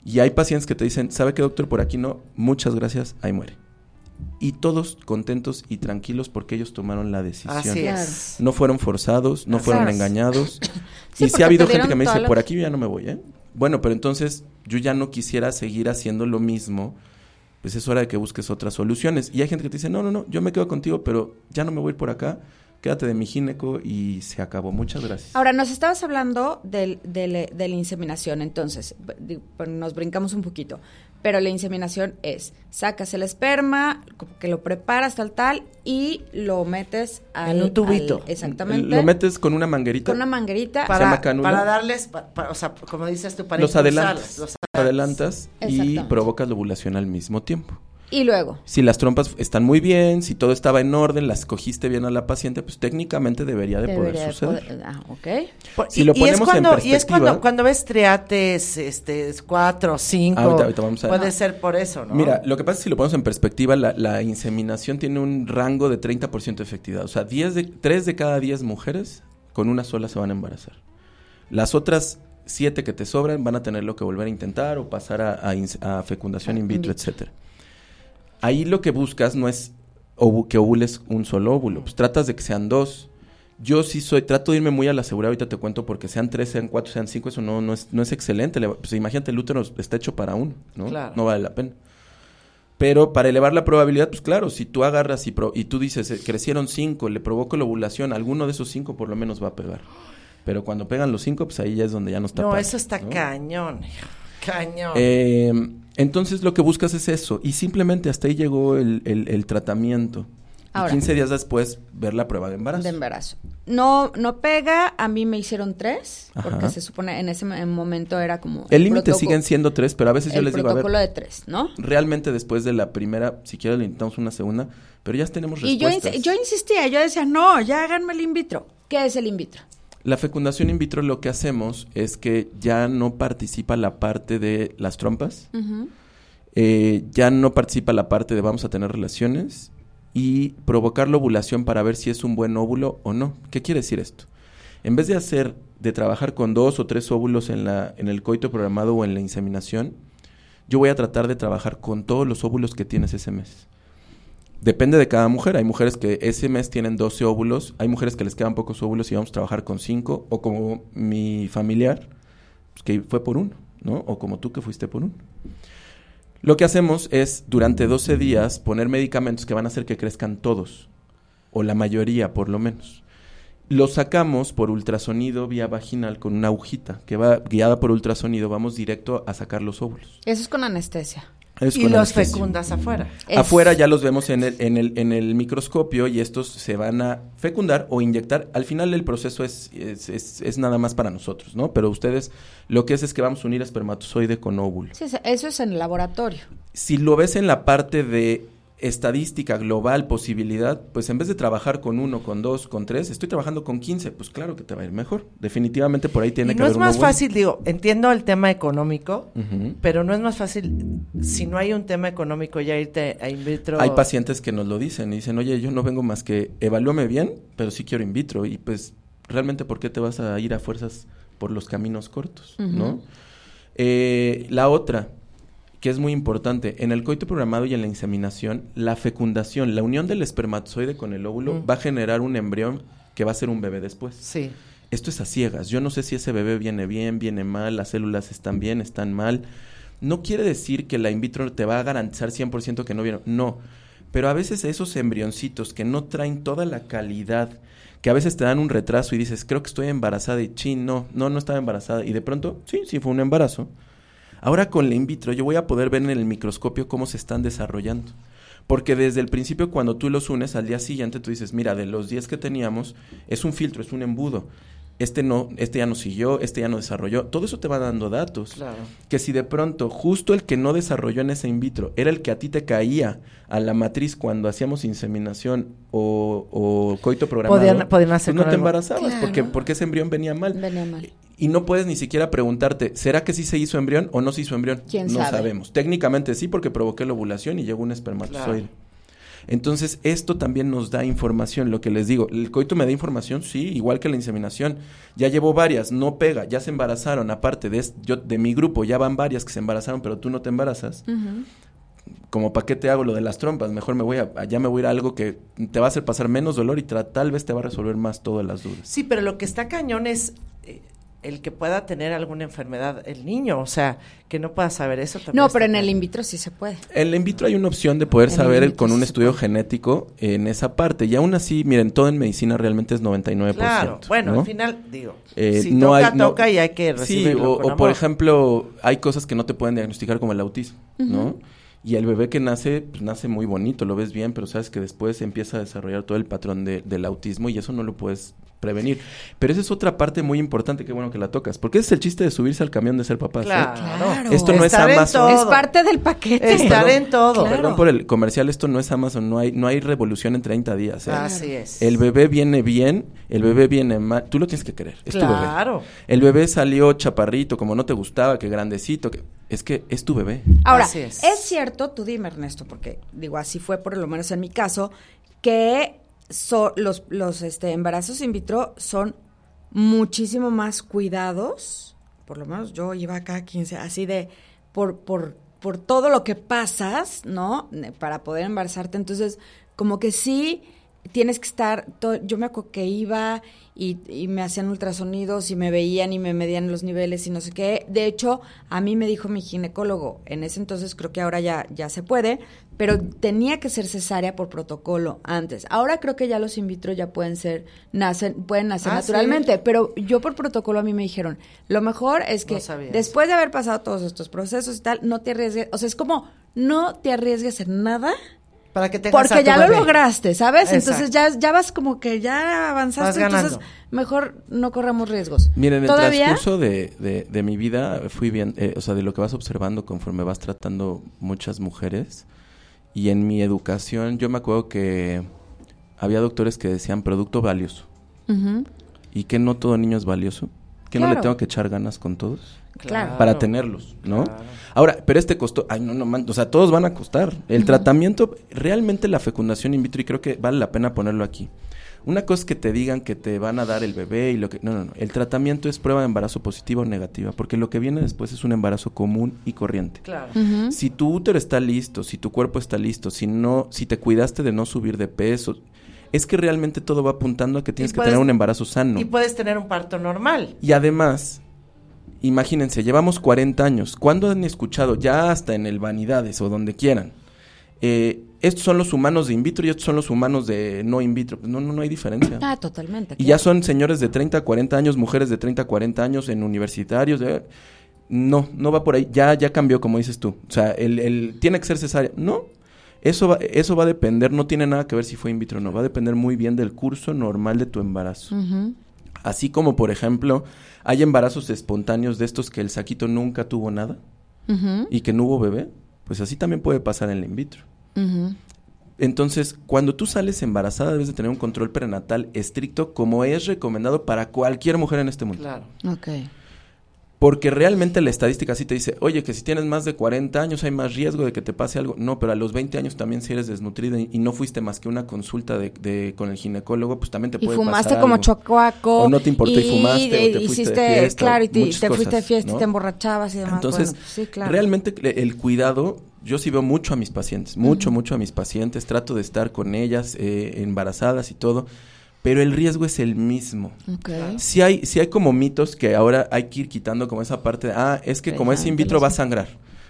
Speaker 4: Y hay pacientes que te dicen, ¿sabe qué, doctor? Por aquí no, muchas gracias, ahí muere. Y todos contentos y tranquilos porque ellos tomaron la decisión.
Speaker 3: Así es.
Speaker 4: No fueron forzados, no
Speaker 3: Así
Speaker 4: fueron
Speaker 3: es.
Speaker 4: engañados.
Speaker 2: Sí,
Speaker 4: y sí ha habido
Speaker 2: te
Speaker 4: gente que me dice, por aquí yo ya no me voy, ¿eh? Bueno, pero entonces yo ya no quisiera seguir haciendo lo mismo. Pues es hora de que busques otras soluciones. Y hay gente que te dice, no, no, no, yo me quedo contigo, pero ya no me voy por acá. Quédate de mi gineco y se acabó. Muchas gracias.
Speaker 2: Ahora, nos estabas hablando del, del- de la inseminación, entonces, b- di- pues, nos brincamos un poquito, pero la inseminación es, sacas el esperma, como que lo preparas tal, tal, y lo metes al...
Speaker 3: En un tubito.
Speaker 2: al- exactamente.
Speaker 4: Lo metes con una manguerita.
Speaker 2: con una manguerita.
Speaker 4: Se llama
Speaker 3: Para, para darles, o sea, como dices tú, para
Speaker 4: los
Speaker 3: impulsarlas,
Speaker 4: adelantas.
Speaker 3: los
Speaker 4: adelantas y provocas la ovulación al mismo tiempo.
Speaker 2: Y luego,
Speaker 4: Si las trompas están muy bien, si todo estaba en orden, las cogiste bien a la paciente, pues técnicamente debería de
Speaker 2: debería
Speaker 4: poder
Speaker 2: de
Speaker 4: suceder.
Speaker 2: poder- ah, ok.
Speaker 3: Por-
Speaker 4: Si
Speaker 3: y,
Speaker 4: lo
Speaker 3: y
Speaker 4: ponemos
Speaker 3: es
Speaker 4: en
Speaker 3: cuando, y es cuando, cuando ves triates, este, cuatro, cinco,
Speaker 4: Ahorita- ahorita vamos a-
Speaker 3: puede ser por eso, ¿no?
Speaker 4: Mira, lo que pasa es que si lo ponemos en perspectiva, la, la inseminación tiene un rango de 30% de efectividad. O sea, 10 de, 3 de cada 10 mujeres con una sola se van a embarazar. Las otras siete que te sobran van a tenerlo que volver a intentar o pasar a, a ins- a fecundación in vitro, etcétera. Ahí lo que buscas no es que ovules un solo óvulo, pues tratas de que sean dos. Yo sí soy, trato de irme muy a la segura, ahorita te cuento, porque sean tres, sean cuatro, sean cinco, eso no, no, es, no es excelente. Le- Pues imagínate, el útero está hecho para uno, ¿no?
Speaker 3: Claro.
Speaker 4: No vale la pena. Pero para elevar la probabilidad, pues claro, si tú agarras y, pro- y tú dices, eh, crecieron cinco, le provoco la ovulación, alguno de esos cinco por lo menos va a pegar. Pero cuando pegan los cinco, pues ahí ya es donde ya no está
Speaker 3: No,
Speaker 4: padre,
Speaker 3: eso está
Speaker 4: ¿no?
Speaker 3: cañón. Cañón.
Speaker 4: Eh, entonces lo que buscas es eso. Y simplemente hasta ahí llegó el, el- el tratamiento.
Speaker 2: Ahora.
Speaker 4: y 15 días después ver la prueba de embarazo.
Speaker 2: De embarazo. No, no pega, a mí me hicieron tres, porque se supone en ese mo- momento era como...
Speaker 4: el límite siguen siendo tres, pero a veces yo les digo, a ver,
Speaker 2: protocolo de tres, ¿no?
Speaker 4: realmente después de la primera, si quieres le intentamos una segunda, pero ya tenemos
Speaker 2: Y yo,
Speaker 4: respuestas.
Speaker 2: ins- yo insistía, yo decía, no, ya háganme el in vitro. ¿Qué es el in vitro?
Speaker 4: La fecundación in vitro lo que hacemos es que ya no participa la parte de las trompas, eh, ya no participa la parte de vamos a tener relaciones y provocar la ovulación para ver si es un buen óvulo o no. ¿Qué quiere decir esto? En vez de hacer, de trabajar con dos o tres óvulos en, la, en el coito programado o en la inseminación, yo voy a tratar de trabajar con todos los óvulos que tienes ese mes. Depende de cada mujer. Hay mujeres que ese mes tienen 12 óvulos, hay mujeres que les quedan pocos óvulos y vamos a trabajar con 5, o como mi familiar, pues, que fue por uno, ¿no? O como tú que fuiste por uno. Lo que hacemos es, durante 12 días, poner medicamentos que van a hacer que crezcan todos, o la mayoría por lo menos. Los sacamos por ultrasonido vía vaginal con una agujita que va guiada por ultrasonido, vamos directo a sacar los óvulos.
Speaker 2: Eso es con anestesia.
Speaker 4: Es
Speaker 3: y los fecundas afuera.
Speaker 2: Es-
Speaker 4: Afuera ya los vemos en el, en, el, en el microscopio y estos se van a fecundar o inyectar. Al final el proceso es, es, es- es nada más para nosotros, ¿no? Pero ustedes lo que es es que vamos a unir espermatozoide con óvulo.
Speaker 2: Sí, eso es en el laboratorio.
Speaker 4: Si lo ves en la parte de estadística global, posibilidad, pues en vez de trabajar con uno, con dos, con tres, estoy trabajando con 15, pues claro que te va a ir mejor. Definitivamente por ahí tiene
Speaker 3: Y
Speaker 4: que
Speaker 3: no
Speaker 4: haber
Speaker 3: es
Speaker 4: uno
Speaker 3: más
Speaker 4: bueno.
Speaker 3: fácil, digo, entiendo el tema económico, pero no es más fácil, si no hay un tema económico, ya irte a in vitro.
Speaker 4: Hay pacientes que nos lo dicen y dicen, oye, yo no vengo más que evalúame bien, pero sí quiero in vitro. Y pues, realmente, ¿por qué te vas a ir a fuerzas por los caminos cortos? ¿no? Eh, la otra, que es muy importante, en el coito programado y en la inseminación, la fecundación, la unión del espermatozoide con el óvulo
Speaker 3: Mm.
Speaker 4: va a generar un embrión que va a ser un bebé después.
Speaker 3: Sí.
Speaker 4: Esto es a ciegas. Yo no sé si ese bebé viene bien, viene mal, las células están bien, están mal. No quiere decir que la in vitro te va a garantizar 100% que no viene. No. Pero a veces esos embrioncitos que no traen toda la calidad, que a veces te dan un retraso y dices, creo que estoy embarazada y chin, no, no, no estaba embarazada. Y de pronto, sí, sí fue un embarazo. Ahora con la in vitro yo voy a poder ver en el microscopio cómo se están desarrollando. Porque desde el principio cuando tú los unes al día siguiente tú dices, mira, de los 10 que teníamos es un filtro, es un embudo. Este no, este ya no siguió, este ya no desarrolló. Todo eso te va dando datos.
Speaker 3: Claro.
Speaker 4: Que si de pronto justo el que no desarrolló en ese in vitro era el que a ti te caía a la matriz cuando hacíamos inseminación o, o coito programado,
Speaker 3: Podían- podían hacer
Speaker 4: tú no te embarazabas
Speaker 2: Claro.
Speaker 4: porque, porque ese embrión venía mal.
Speaker 2: Venía mal.
Speaker 4: Y no puedes ni siquiera preguntarte, ¿será que sí se hizo embrión o no se hizo embrión?
Speaker 2: ¿Quién
Speaker 4: no
Speaker 2: sabe?
Speaker 4: sabemos. Técnicamente sí, porque provoqué la ovulación y llegó un espermatozoide. Entonces, esto también nos da información, lo que les digo. ¿El coito me da información? Sí, igual que la inseminación. Ya llevo varias, no pega, ya se embarazaron. Aparte de, yo, de mi grupo, ya van varias que se embarazaron, pero tú no te embarazas. Como para qué te hago lo de las trompas, mejor me voy a, allá me voy a ir a algo que te va a hacer pasar menos dolor y tal vez te va a resolver más todas las dudas.
Speaker 3: Sí, pero lo que está cañón es el que pueda tener alguna enfermedad el niño, o sea, que no pueda saber eso. también
Speaker 2: No, pero en el in vitro sí se puede.
Speaker 4: En el in vitro hay una opción de poder
Speaker 2: En el
Speaker 4: saber
Speaker 2: vitro
Speaker 4: con un
Speaker 2: sí
Speaker 4: estudio genético en esa parte. Y aún así, miren, todo en medicina realmente es 99%.
Speaker 3: Claro, bueno,
Speaker 4: ¿no?
Speaker 3: al final, digo,
Speaker 4: Eh,
Speaker 3: si
Speaker 4: no
Speaker 3: toca,
Speaker 4: hay- no-
Speaker 3: toca y hay que
Speaker 4: Sí,
Speaker 3: recibirlo
Speaker 4: o,
Speaker 3: con
Speaker 4: o por ejemplo, hay cosas que no te pueden diagnosticar como el autismo, ¿no? Y el bebé que nace, pues nace muy bonito, lo ves bien, pero sabes que después empieza a desarrollar todo el patrón de- del autismo y eso no lo puedes prevenir. Pero esa es otra parte muy importante, qué bueno que la tocas, porque ese es el chiste de subirse al camión de ser papás. ¿eh?
Speaker 3: Claro.
Speaker 4: Esto no es
Speaker 3: Estar
Speaker 4: Amazon.
Speaker 3: todo.
Speaker 2: Es parte del paquete.
Speaker 3: Estar
Speaker 4: Perdón,
Speaker 3: en todo.
Speaker 4: Perdón por el comercial, esto no es Amazon, no hay, no hay revolución en 30 días. ¿eh?
Speaker 3: Así es.
Speaker 4: El bebé viene bien, el bebé viene mal, tú lo tienes que querer, es tu bebé.
Speaker 3: Claro.
Speaker 4: El bebé salió chaparrito, como no te gustaba, que grandecito, que es que es tu bebé.
Speaker 2: Ahora,
Speaker 3: Así
Speaker 2: es.
Speaker 3: es.
Speaker 2: cierto, tú dime Ernesto, porque digo, así fue por lo menos en mi caso, que so- los, los este, embarazos in vitro son muchísimo más cuidados por lo menos yo iba cada 15, así de, por, por, por todo lo que pasas, ¿no? Para poder embarazarte. Entonces, como que sí tienes que estar, yo me acuerdo que iba y, y me hacían ultrasonidos y me veían y me medían los niveles y no sé qué. De hecho, a mí me dijo mi ginecólogo, en ese entonces creo que ahora ya, ya se puede, pero tenía que ser cesárea por protocolo antes. Ahora creo que ya los in vitro ya pueden ser, nacen, pueden nacer
Speaker 3: Ah, ¿sí?
Speaker 2: naturalmente, pero yo por protocolo a mí me dijeron, lo mejor es que
Speaker 3: No
Speaker 2: después de haber pasado todos estos procesos y tal, no te arriesgues, o sea, es como no te arriesgues en nada
Speaker 3: Para que tengas a
Speaker 2: porque
Speaker 3: tu
Speaker 2: ya lo lograste, ¿sabes?
Speaker 3: Exacto.
Speaker 2: Entonces ya, ya vas como que ya avanzaste,
Speaker 3: Vas ganando.
Speaker 2: entonces mejor no corramos riesgos.
Speaker 4: Miren, en el transcurso de, de- de mi vida fui bien, eh, o sea, de lo que vas observando conforme vas tratando muchas mujeres y en mi educación yo me acuerdo que había doctores que decían producto valioso y que no todo niño es valioso, que no le tengo que echar ganas con todos
Speaker 2: Claro.
Speaker 4: para tenerlos, ¿no? Ahora, pero este costó, ay no, no, man, o sea, todos van a costar. El tratamiento, realmente la fecundación in vitro, y creo que vale la pena ponerlo aquí. Una cosa es que te digan que te van a dar el bebé y lo que... No, no, no. El tratamiento es prueba de embarazo positiva o negativa, porque lo que viene después es un embarazo común y corriente.
Speaker 3: Claro.
Speaker 4: Si tu útero está listo, si tu cuerpo está listo, si no, si te cuidaste de no subir de peso, es que realmente todo va apuntando a que tienes que tener un embarazo sano.
Speaker 3: Y puedes tener un parto normal.
Speaker 4: Y además, imagínense, llevamos 40 años. ¿Cuándo han escuchado, ya hasta en el Vanidades o donde quieran, eh, estos son los humanos de in vitro y estos son los humanos de no in vitro? No, no, no hay diferencia.
Speaker 2: Ah, totalmente.
Speaker 4: Y ya son señores de 30, 40 años, mujeres de 30, 40 años en universitarios. de- No, no va por ahí. Ya, ya cambió, como dices tú. O sea, el, el- tiene que ser cesárea. No. Eso va, eso va a depender, no tiene nada que ver si fue in vitro o no. Va a depender muy bien del curso normal de tu embarazo. Así como, por ejemplo, hay embarazos espontáneos de estos que el saquito nunca tuvo nada y que no hubo bebé, pues así también puede pasar en el in vitro. Entonces, cuando tú sales embarazada, debes de tener un control prenatal estricto, como es recomendado para cualquier mujer en este mundo.
Speaker 3: Claro.
Speaker 2: Ok.
Speaker 4: Porque realmente la estadística sí te dice, oye, que si tienes más de 40 años hay más riesgo de que te pase algo. No, pero a los 20 años también si eres desnutrida y, y no fuiste más que una consulta de, de- con el ginecólogo, pues también te
Speaker 2: Y
Speaker 4: puede
Speaker 2: fumaste
Speaker 4: pasar
Speaker 2: como
Speaker 4: algo.
Speaker 2: chocuaco.
Speaker 4: O no te importó y fumaste, o te
Speaker 2: y
Speaker 4: fuiste de
Speaker 2: hiciste,
Speaker 4: fiesta,
Speaker 2: Claro, y te, fuiste de fiesta y
Speaker 4: ¿no?
Speaker 2: te emborrachabas y demás.
Speaker 4: Entonces,
Speaker 2: Bueno, sí, claro.
Speaker 4: realmente el cuidado, yo sí veo mucho a mis pacientes, mucho, mucho a mis pacientes, trato de estar con ellas eh, embarazadas y todo, pero el riesgo es el mismo.
Speaker 2: Ok.
Speaker 4: Si hay, si hay como mitos que ahora hay que ir quitando como esa parte de, ah, es que como es in vitro va a sangrar,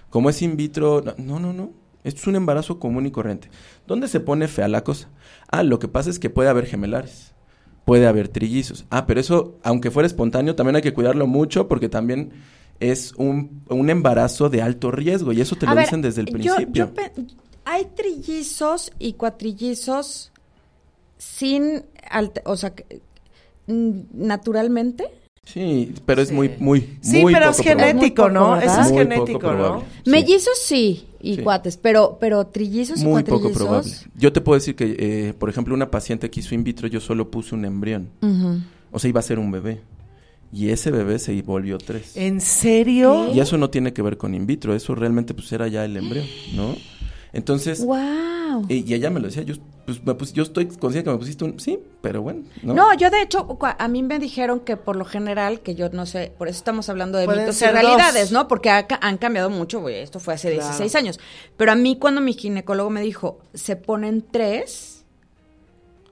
Speaker 4: como es in vitro, no, no, no, esto es un embarazo común y corriente. ¿Dónde se pone fea la cosa? Ah, lo que pasa es que puede haber gemelares, puede haber trillizos. Ah, pero eso, aunque fuera espontáneo, también hay que cuidarlo mucho porque también es un, un embarazo de alto riesgo y eso te
Speaker 2: A
Speaker 4: lo
Speaker 2: ver,
Speaker 4: dicen desde el principio.
Speaker 2: yo hay trillizos y cuatrillizos sin, o sea, que- mm, naturalmente.
Speaker 4: Sí, pero es muy, muy,
Speaker 3: Sí,
Speaker 4: muy
Speaker 3: pero
Speaker 4: poco
Speaker 3: es genético,
Speaker 2: probable.
Speaker 3: ¿no?
Speaker 2: Muy poco,
Speaker 3: Eso es
Speaker 4: Muy poco
Speaker 3: genético, ¿no?
Speaker 4: Sí.
Speaker 2: Mellizos sí y
Speaker 4: Sí.
Speaker 2: cuates, pero pero trillizos y
Speaker 4: Muy poco
Speaker 2: cuatrillizos.
Speaker 4: probable. Yo te puedo decir que, eh, por ejemplo, una paciente que hizo in vitro, yo solo puse un embrión. O sea, iba a ser un bebé. Y ese bebé se volvió tres.
Speaker 3: ¿En serio?
Speaker 4: Y eso no tiene que ver con in vitro, eso realmente pues era ya el embrión, ¿no? Entonces,
Speaker 2: Wow.
Speaker 4: y, y ella me lo decía, yo, pues, me pus- yo estoy consciente que me pusiste un... Sí, pero bueno, ¿no?
Speaker 2: ¿no? yo de hecho, a mí me dijeron que por lo general, que yo no sé, por eso estamos hablando de
Speaker 3: Pueden
Speaker 2: mitos y
Speaker 3: ser
Speaker 2: realidades,
Speaker 3: dos.
Speaker 2: ¿no? Porque ha han cambiado mucho, güey, esto fue hace
Speaker 3: Claro.
Speaker 2: 16 años. Pero a mí cuando mi ginecólogo me dijo, se ponen tres,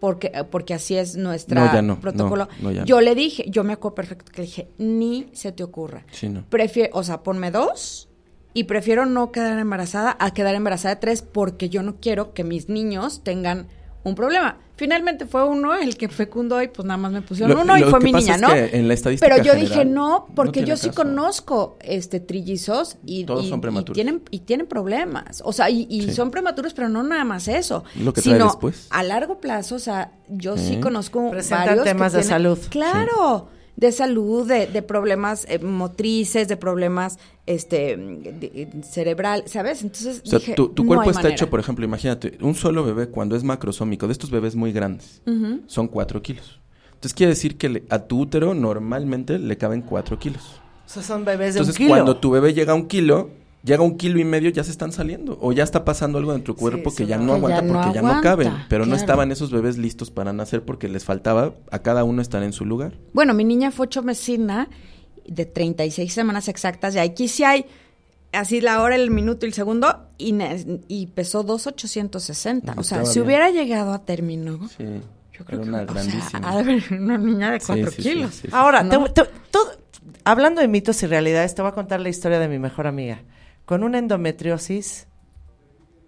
Speaker 2: porque, eh, porque así es nuestra
Speaker 4: No, no,
Speaker 2: protocolo,
Speaker 4: no,
Speaker 2: yo le dije, yo me acuerdo perfecto que le dije, ni se te ocurra.
Speaker 4: Sí, no.
Speaker 2: Prefiero, o sea, ponme dos y prefiero no quedar embarazada a quedar embarazada de tres porque yo no quiero que mis niños tengan un problema. Finalmente fue uno el que fecundó y pues nada más me pusieron
Speaker 4: Lo-
Speaker 2: uno y fue mi niña,
Speaker 4: es
Speaker 2: ¿no?
Speaker 4: que en la estadística
Speaker 2: Pero yo
Speaker 4: general
Speaker 2: dije no, porque yo sí
Speaker 4: caso.
Speaker 2: conozco este trillizos y,
Speaker 4: Todos
Speaker 2: y-
Speaker 4: son
Speaker 2: y
Speaker 4: prematuros.
Speaker 2: tienen y tienen problemas. O sea, y, y
Speaker 4: Sí.
Speaker 2: son prematuros, pero no nada más eso.
Speaker 4: Lo que trae
Speaker 2: sino
Speaker 4: después.
Speaker 2: a largo plazo, o sea, yo sí
Speaker 4: Sí.
Speaker 2: conozco
Speaker 3: Presentan
Speaker 2: varios que
Speaker 3: temas de
Speaker 2: tienen-
Speaker 3: salud.
Speaker 2: Claro, de salud, de, de problemas eh, motrices, de problemas este de- de- cerebral, ¿sabes? Entonces
Speaker 4: O sea,
Speaker 2: dije,
Speaker 4: tu, tu
Speaker 2: no
Speaker 4: cuerpo
Speaker 2: hay
Speaker 4: está
Speaker 2: manera.
Speaker 4: hecho, por ejemplo, imagínate, un solo bebé cuando es macrosómico, de estos bebés muy grandes, son cuatro kilos. Entonces quiere decir que le- a tu útero normalmente le caben cuatro kilos.
Speaker 3: O sea, son bebés de
Speaker 4: Entonces
Speaker 3: un kilo.
Speaker 4: cuando tu bebé llega a un kilo, llega a un kilo y medio, ya se están saliendo. O ya está pasando algo en tu cuerpo que ya
Speaker 3: no-
Speaker 4: no
Speaker 2: Que
Speaker 4: aguanta
Speaker 2: ya no
Speaker 4: porque ya no caben. Pero no estaban esos bebés listos para nacer porque les faltaba a cada uno estar en su lugar.
Speaker 2: Bueno, mi niña fue ocho mesina de 36 semanas exactas. Y aquí sí hay así la hora, el minuto y el segundo y, y pesó 2,860. O sea, si
Speaker 4: bien.
Speaker 2: hubiera llegado a término,
Speaker 4: Sí,
Speaker 2: yo creo
Speaker 4: era
Speaker 2: que
Speaker 4: una
Speaker 2: o sea,
Speaker 4: grandísima.
Speaker 2: haber una niña de
Speaker 4: Sí,
Speaker 2: 4
Speaker 4: sí, sí,
Speaker 2: kilos.
Speaker 4: sí, sí.
Speaker 3: Ahora,
Speaker 2: ¿no?
Speaker 3: te- te- todo- hablando de mitos y realidades, te voy a contar la historia de mi mejor amiga. Con una endometriosis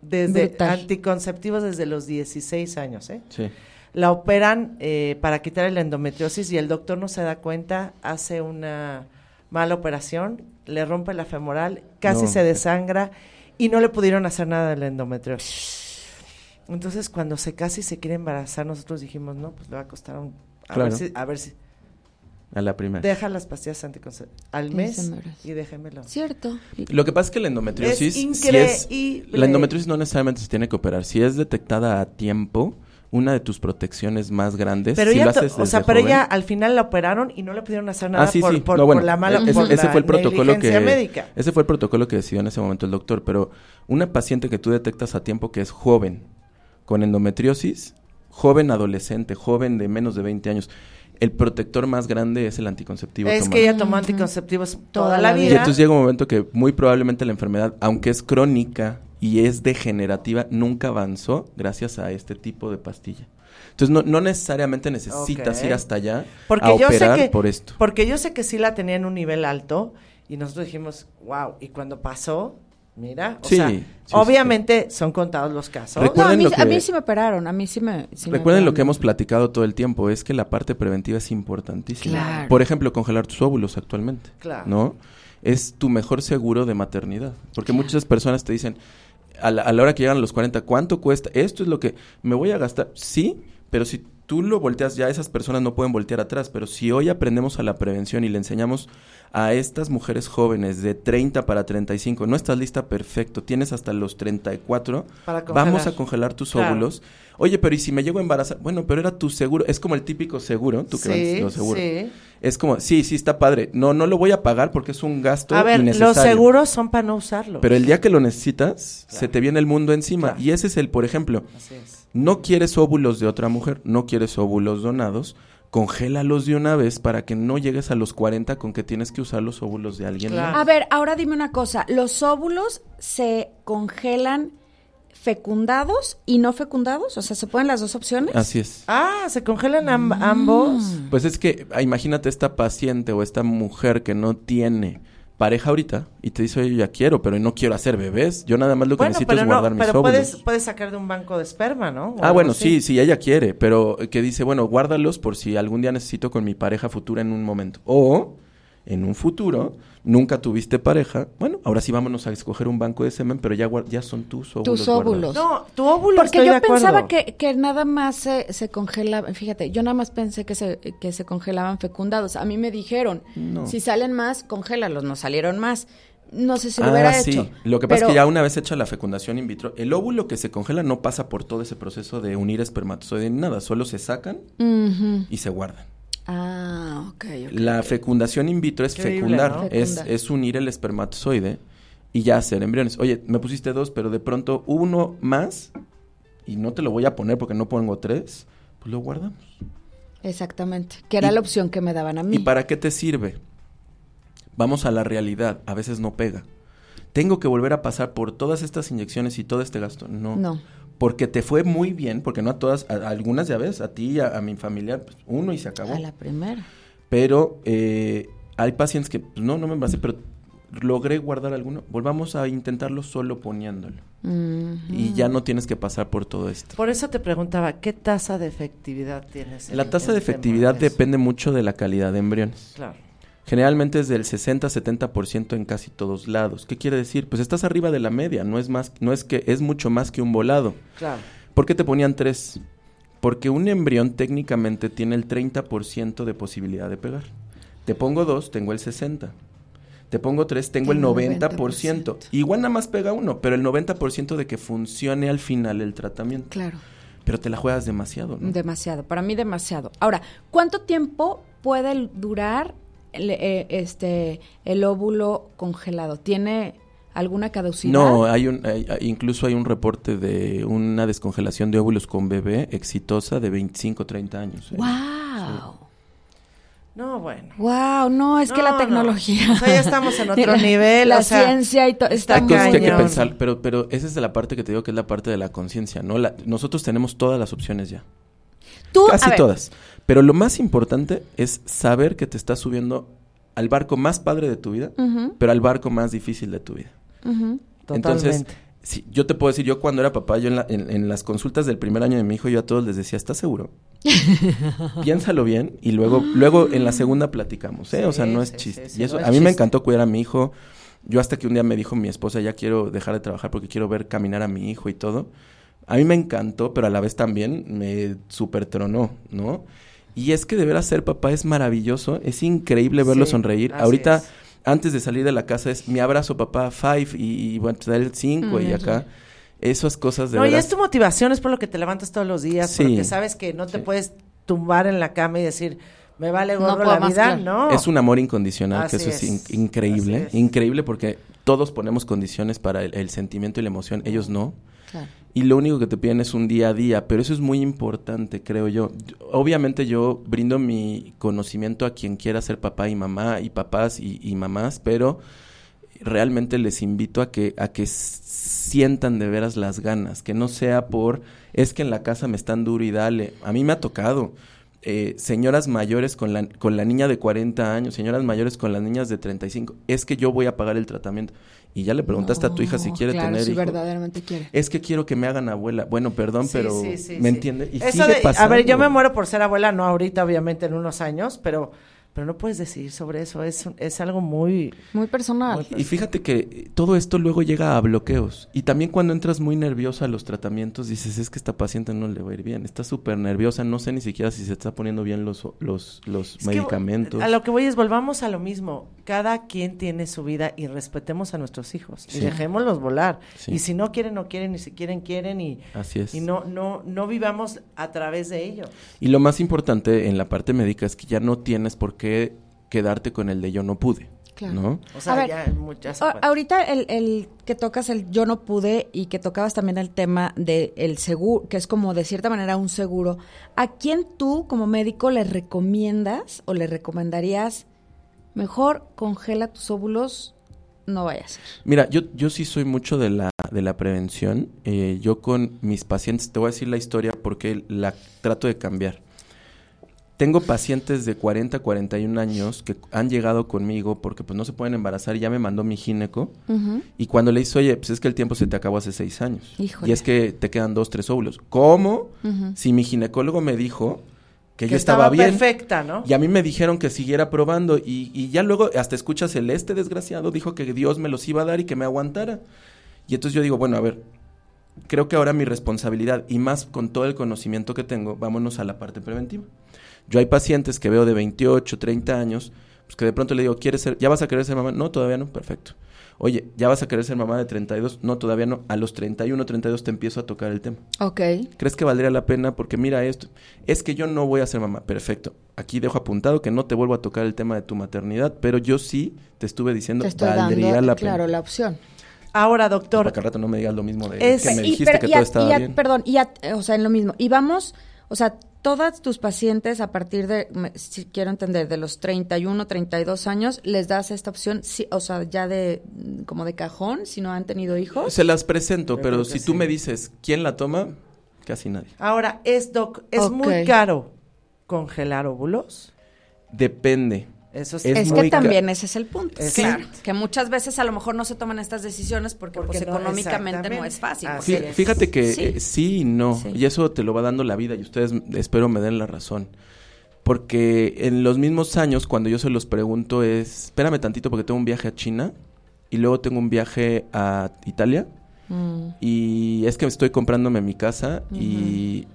Speaker 3: desde
Speaker 2: Brutal.
Speaker 3: anticonceptivos desde los 16 años, ¿eh?
Speaker 4: Sí.
Speaker 3: La operan eh, para quitar la endometriosis y el doctor no se da cuenta, hace una mala operación, le rompe la femoral, casi
Speaker 4: No.
Speaker 3: se desangra y no le pudieron hacer nada de la endometriosis. Entonces, cuando se casi se quiere embarazar, nosotros dijimos, no, pues le va a costar un... A
Speaker 4: Claro.
Speaker 3: ver si... A ver si
Speaker 4: A la primera.
Speaker 3: Deja las pastillas anticonceptivas al mes y déjemelo.
Speaker 2: Cierto.
Speaker 4: Lo que pasa es que la endometriosis,
Speaker 3: Es
Speaker 4: si es- la endometriosis no necesariamente se tiene que operar. Si es detectada a tiempo, una de tus protecciones más grandes,
Speaker 3: Pero
Speaker 4: si
Speaker 3: ella,
Speaker 4: haces
Speaker 3: o sea, pero
Speaker 4: joven-
Speaker 3: ella al final la operaron y no le pudieron hacer nada
Speaker 4: ah, sí,
Speaker 3: por,
Speaker 4: sí.
Speaker 3: por-
Speaker 4: No, bueno,
Speaker 3: por la mala
Speaker 4: ese,
Speaker 3: por
Speaker 4: ese
Speaker 3: la
Speaker 4: fue el protocolo que
Speaker 3: médica.
Speaker 4: ese fue el protocolo que decidió en ese momento el doctor, pero una paciente que tú detectas a tiempo que es joven con endometriosis, joven adolescente, joven de menos de 20 años, el protector más grande es el anticonceptivo
Speaker 3: Es
Speaker 4: tomado.
Speaker 3: que ella tomó anticonceptivos toda, la
Speaker 4: Y
Speaker 3: vida.
Speaker 4: entonces llega un momento que muy probablemente la enfermedad, aunque es crónica y es degenerativa, nunca avanzó gracias a este tipo de pastilla. Entonces no, no necesariamente necesitas ir hasta allá
Speaker 3: porque
Speaker 4: a
Speaker 3: yo
Speaker 4: operar
Speaker 3: sé que,
Speaker 4: por esto.
Speaker 3: Porque yo sé que sí la tenía en un nivel alto y nosotros dijimos, wow, y cuando pasó, mira, o
Speaker 4: Sí,
Speaker 3: sea,
Speaker 4: sí, sí,
Speaker 3: obviamente son contados los casos.
Speaker 2: No, a
Speaker 4: Recuerden
Speaker 2: mí,
Speaker 4: lo que-
Speaker 2: a mí sí me operaron, a mí sí me... sí me
Speaker 4: Recuerden lo que hemos platicado todo el tiempo, es que la parte preventiva es importantísima.
Speaker 2: Claro.
Speaker 4: Por ejemplo, congelar tus óvulos actualmente.
Speaker 3: Claro.
Speaker 4: ¿No? Es tu mejor seguro de maternidad. Porque muchas personas te dicen, a la, a la hora que llegan a los 40, ¿cuánto cuesta? Esto es lo que me voy a gastar. Sí, pero si tú lo volteas ya, esas personas no pueden voltear atrás. Pero si hoy aprendemos a la prevención y le enseñamos a estas mujeres jóvenes de 30 para 35, no estás lista, perfecto, tienes hasta los 34,
Speaker 3: Para
Speaker 4: vamos a congelar tus
Speaker 3: Claro.
Speaker 4: óvulos. Oye, pero ¿y si me llego a embarazar? Bueno, pero era tu seguro, es como el típico seguro, tú que
Speaker 3: Sí,
Speaker 4: vendes los seguros.
Speaker 3: sí.
Speaker 4: Es como, sí, sí está padre. No, no lo voy a pagar porque es un gasto
Speaker 3: A ver,
Speaker 4: innecesario.
Speaker 3: los seguros son para no usarlos.
Speaker 4: Pero el día que lo necesitas, se te viene el mundo encima. Y ese es el, por ejemplo,
Speaker 3: Así es.
Speaker 4: No quieres óvulos de otra mujer, no quieres óvulos donados, congélalos de una vez para que no llegues a los 40 con que tienes que usar los óvulos de alguien más.
Speaker 2: A ver, ahora dime una cosa. ¿Los óvulos se congelan fecundados y no fecundados? O sea, ¿se pueden las dos opciones?
Speaker 4: Así es.
Speaker 3: Ah, se congelan am- ambos.
Speaker 4: Pues es que, ah, imagínate esta paciente o esta mujer que no tiene pareja ahorita y te dice, oye, ya quiero, pero no quiero hacer bebés. Yo nada más lo que
Speaker 3: Bueno,
Speaker 4: necesito es
Speaker 3: no,
Speaker 4: guardar mis
Speaker 3: pero
Speaker 4: óvulos.
Speaker 3: puedes, puedes sacar de un banco de esperma, ¿no? O
Speaker 4: Ah, bueno,
Speaker 3: así.
Speaker 4: sí, sí, ella quiere, pero que dice, bueno, guárdalos por si algún día necesito con mi pareja futura en un momento. O, en un futuro, nunca tuviste pareja, bueno, ahora sí vámonos a escoger un banco de semen, pero ya, ya son tus óvulos.
Speaker 2: Tus
Speaker 4: guardados.
Speaker 2: óvulos.
Speaker 3: No, tu óvulo
Speaker 2: Porque
Speaker 3: estoy
Speaker 2: yo
Speaker 3: de
Speaker 2: pensaba que, que nada más se, se congela, fíjate, yo nada más pensé que se, que se congelaban fecundados. A mí me dijeron,
Speaker 4: No.
Speaker 2: si salen más, congélalos, no salieron más. No sé si lo
Speaker 4: Ah,
Speaker 2: hubiera
Speaker 4: sí.
Speaker 2: hecho.
Speaker 4: Lo que pasa es que ya una vez hecha la fecundación in vitro, el óvulo que se congela no pasa por todo ese proceso de unir espermatozoide ni nada, solo se sacan y se guardan.
Speaker 2: Ah, ok, ok.
Speaker 4: La fecundación in vitro es
Speaker 3: Increíble,
Speaker 4: fecundar,
Speaker 3: ¿no?
Speaker 4: es, unir el espermatozoide y ya hacer embriones. Oye, me pusiste dos, pero de pronto uno más y no te lo voy a poner porque no pongo tres, pues lo guardamos.
Speaker 2: Exactamente, que era
Speaker 4: Y-
Speaker 2: la opción que me daban a mí.
Speaker 4: ¿Y para qué te sirve? Vamos a la realidad, a veces no pega. Tengo que volver a pasar por todas estas inyecciones y todo este gasto. No.
Speaker 2: No.
Speaker 4: Porque te fue muy bien, porque no a todas, a, a algunas ya ves, a ti y a, a mi familiar, pues, uno y se acabó.
Speaker 2: A la primera.
Speaker 4: Pero eh, hay pacientes que, pues, no, no me embaracé, pero logré guardar alguno. Volvamos a intentarlo solo poniéndolo. Y ya no tienes que pasar por todo esto.
Speaker 3: Por eso te preguntaba, ¿qué tasa de efectividad tienes? en-
Speaker 4: La tasa de efectividad
Speaker 3: de
Speaker 4: depende mucho de la calidad de embriones.
Speaker 3: Claro.
Speaker 4: Generalmente es del 60-70% en casi todos lados. ¿Qué quiere decir? Pues estás arriba de la media, no es más, no es que es mucho más que un volado.
Speaker 3: Claro.
Speaker 4: ¿Por qué te ponían tres? Porque un embrión técnicamente tiene el 30% de posibilidad de pegar. Te pongo dos, tengo el 60. Te pongo tres, tengo el
Speaker 2: Tengo
Speaker 4: 90%. Igual nada más pega uno, pero el 90% de que funcione al final el tratamiento.
Speaker 2: Claro,
Speaker 4: Pero te la juegas demasiado, ¿no?
Speaker 2: demasiado, para mí demasiado. Ahora, ¿cuánto tiempo puede durar el, eh, este el óvulo congelado? ¿Tiene alguna caducidad?
Speaker 4: No, hay un, hay- incluso hay un reporte de una descongelación de óvulos con bebé exitosa de 25 30 años. ¿eh?
Speaker 2: ¡Wow!
Speaker 3: No, bueno.
Speaker 2: Wow, no, es que
Speaker 3: No,
Speaker 2: la
Speaker 3: no.
Speaker 2: tecnología.
Speaker 3: O sea, ya estamos en otro nivel,
Speaker 2: La
Speaker 3: o sea,
Speaker 2: ciencia y todo. Está
Speaker 4: que hay que pensar, pero, pero esa es la parte que te digo que es la parte de la conciencia, ¿no? La- nosotros tenemos todas las opciones ya.
Speaker 2: Tú,
Speaker 4: Casi todas. Pero lo más importante es saber que te estás subiendo al barco más padre de tu vida, pero al barco más difícil de tu vida.
Speaker 2: Ujú.
Speaker 4: Entonces, sí, yo te puedo decir, yo cuando era papá, yo en, la- en- en las consultas del primer año de mi hijo, yo a todos les decía, ¿estás seguro? Piénsalo bien y luego, luego en la segunda platicamos, ¿eh? o sea, no es
Speaker 3: sí,
Speaker 4: chiste. y eso,
Speaker 3: no es
Speaker 4: a mí me encantó cuidar a mi hijo. Yo hasta que un día me dijo mi esposa, ya quiero dejar de trabajar porque quiero ver caminar a mi hijo y todo. A mí me encantó, pero a la vez también me super tronó, ¿no? Y es que de veras ser papá es maravilloso, es increíble verlo
Speaker 3: Sí,
Speaker 4: sonreír. Ahorita,
Speaker 3: es.
Speaker 4: antes de salir de la casa es mi abrazo papá, five, y, y bueno, te da el cinco,
Speaker 2: Mm,
Speaker 4: y acá. Esas cosas de
Speaker 3: No, y es tu motivación, es por lo que te levantas todos los días,
Speaker 4: Sí.
Speaker 3: porque sabes que no te
Speaker 4: Sí.
Speaker 3: puedes tumbar en la cama y decir, me vale
Speaker 2: No
Speaker 3: gorro
Speaker 2: puedo
Speaker 3: la vida,
Speaker 2: claro.
Speaker 3: ¿no?
Speaker 4: Es un amor incondicional,
Speaker 3: Así
Speaker 4: que eso es, in-
Speaker 3: es,
Speaker 4: increíble.
Speaker 3: es.
Speaker 4: Increíble porque todos ponemos condiciones para el, el sentimiento y la emoción, ellos no.
Speaker 2: Claro.
Speaker 4: Y lo único que te piden es un día a día, pero eso es muy importante, creo yo. Obviamente yo brindo mi conocimiento a quien quiera ser papá y mamá, y papás y, y mamás, pero realmente les invito a que, a que sientan de veras las ganas, que no sea por, es que en la casa me están duro y dale. A mí me ha tocado. Eh, señoras mayores con la, con la niña de 40 años, señoras mayores con las niñas de 35, es que yo voy a pagar el tratamiento. Y ya le preguntaste a tu hija si quiere
Speaker 2: claro,
Speaker 4: tener
Speaker 2: si
Speaker 4: hijo.
Speaker 2: verdaderamente quiere.
Speaker 4: Es que quiero que me hagan abuela. Bueno, perdón,
Speaker 3: Sí,
Speaker 4: pero
Speaker 3: sí, sí,
Speaker 4: ¿me
Speaker 3: sí.
Speaker 4: entiende? Y
Speaker 3: Eso
Speaker 4: sigue
Speaker 3: de- a
Speaker 4: pasando.
Speaker 3: ver, yo me muero por ser abuela, no ahorita, obviamente, en unos años, pero, pero no puedes decir sobre eso, es, un- es algo muy...
Speaker 2: Muy personal.
Speaker 4: Y fíjate que eh, todo esto luego llega a bloqueos. Y también cuando entras muy nerviosa a los tratamientos, dices, es que esta paciente no le va a ir bien. Está súper nerviosa, no sé ni siquiera si se está poniendo bien los, los, los
Speaker 3: Es que,
Speaker 4: medicamentos.
Speaker 3: a lo que voy es, volvamos a lo mismo. Cada quien tiene su vida y respetemos a nuestros hijos.
Speaker 4: Sí.
Speaker 3: Y dejémoslos volar.
Speaker 4: Sí.
Speaker 3: Y si no quieren, no quieren. Y si quieren, quieren. Y,
Speaker 4: Así es.
Speaker 3: y no, no, no vivamos a través de ello.
Speaker 4: Y lo más importante en la parte médica es que ya no tienes por qué quedarte con el de yo no pude.
Speaker 2: Claro.
Speaker 4: ¿No?
Speaker 3: O sea,
Speaker 2: A ver,
Speaker 3: ya,
Speaker 2: ahorita el, el que tocas el yo no pude y que tocabas también el tema del el seguro, que es como de cierta manera un seguro, ¿a quién tú como médico le recomiendas o le recomendarías mejor congela tus óvulos, no vayas?
Speaker 4: Mira, yo, yo sí soy mucho de la, de la prevención. Eh, yo con mis pacientes, te voy a decir la historia porque la trato de cambiar. Tengo pacientes de 40, 41 años que han llegado conmigo porque pues no se pueden embarazar y ya me mandó mi gineco. Y cuando le dice, oye, pues es que el tiempo se te acabó hace seis años.
Speaker 2: Híjole.
Speaker 4: Y es que te quedan dos, tres óvulos. ¿Cómo? Si mi ginecólogo me dijo que,
Speaker 3: Que
Speaker 4: yo estaba,
Speaker 3: estaba
Speaker 4: bien.
Speaker 3: perfecta, ¿no?
Speaker 4: Y a mí me dijeron que siguiera probando. Y, y ya luego hasta escuchas el este desgraciado dijo que Dios me los iba a dar y que me aguantara. Y entonces yo digo, bueno, a ver, creo que ahora mi responsabilidad y más con todo el conocimiento que tengo, vámonos a la parte preventiva. Yo hay pacientes que veo de 28, 30 años, pues que de pronto le digo, ¿quieres ser, ya vas a querer ser mamá? No, todavía no, perfecto. Oye, ¿ya vas a querer ser mamá de 32? No, todavía no. A los 31, 32 te empiezo a tocar el tema.
Speaker 2: Ok.
Speaker 4: ¿Crees que valdría la pena? Porque mira esto. Es que yo no voy a ser mamá. Perfecto. Aquí dejo apuntado que no te vuelvo a tocar el tema de tu maternidad, pero yo sí te estuve diciendo
Speaker 2: estoy
Speaker 4: valdría
Speaker 2: dando,
Speaker 4: la
Speaker 2: claro,
Speaker 4: pena.
Speaker 2: la opción.
Speaker 3: Ahora, doctor,
Speaker 4: Para que al rato no me digas lo mismo de
Speaker 3: Es-
Speaker 4: que me
Speaker 2: Y-
Speaker 4: dijiste
Speaker 2: pero-
Speaker 4: que
Speaker 2: y
Speaker 4: todo
Speaker 2: a-
Speaker 4: estaba
Speaker 2: y a-
Speaker 4: bien.
Speaker 2: Perdón, y a- o sea, en lo mismo. Y vamos, o sea, todas tus pacientes a partir de, me- si quiero entender, de los 31, 32 años, les das esta opción, sí, o sea, ya de, como de cajón, si no han tenido hijos.
Speaker 4: Se las presento, pero si tú me dices quién la toma, casi nadie.
Speaker 3: ahora, es, doc, ¿es muy caro congelar óvulos?
Speaker 4: Depende.
Speaker 3: Eso
Speaker 4: Es
Speaker 3: sí.
Speaker 2: Es,
Speaker 4: muy
Speaker 2: que también ese es el punto. Claro. Que muchas veces a lo mejor no se toman estas decisiones porque,
Speaker 3: Porque
Speaker 2: pues,
Speaker 3: no,
Speaker 2: económicamente no es fácil.
Speaker 3: Así es.
Speaker 4: Fíjate que
Speaker 2: Sí.
Speaker 4: eh, sí y no,
Speaker 2: Sí.
Speaker 4: y eso te lo va dando la vida y ustedes espero me den la razón. Porque en los mismos años, cuando yo se los pregunto es, espérame tantito porque tengo un viaje a China y luego tengo un viaje a Italia
Speaker 2: Mm.
Speaker 4: y es que estoy comprándome mi casa y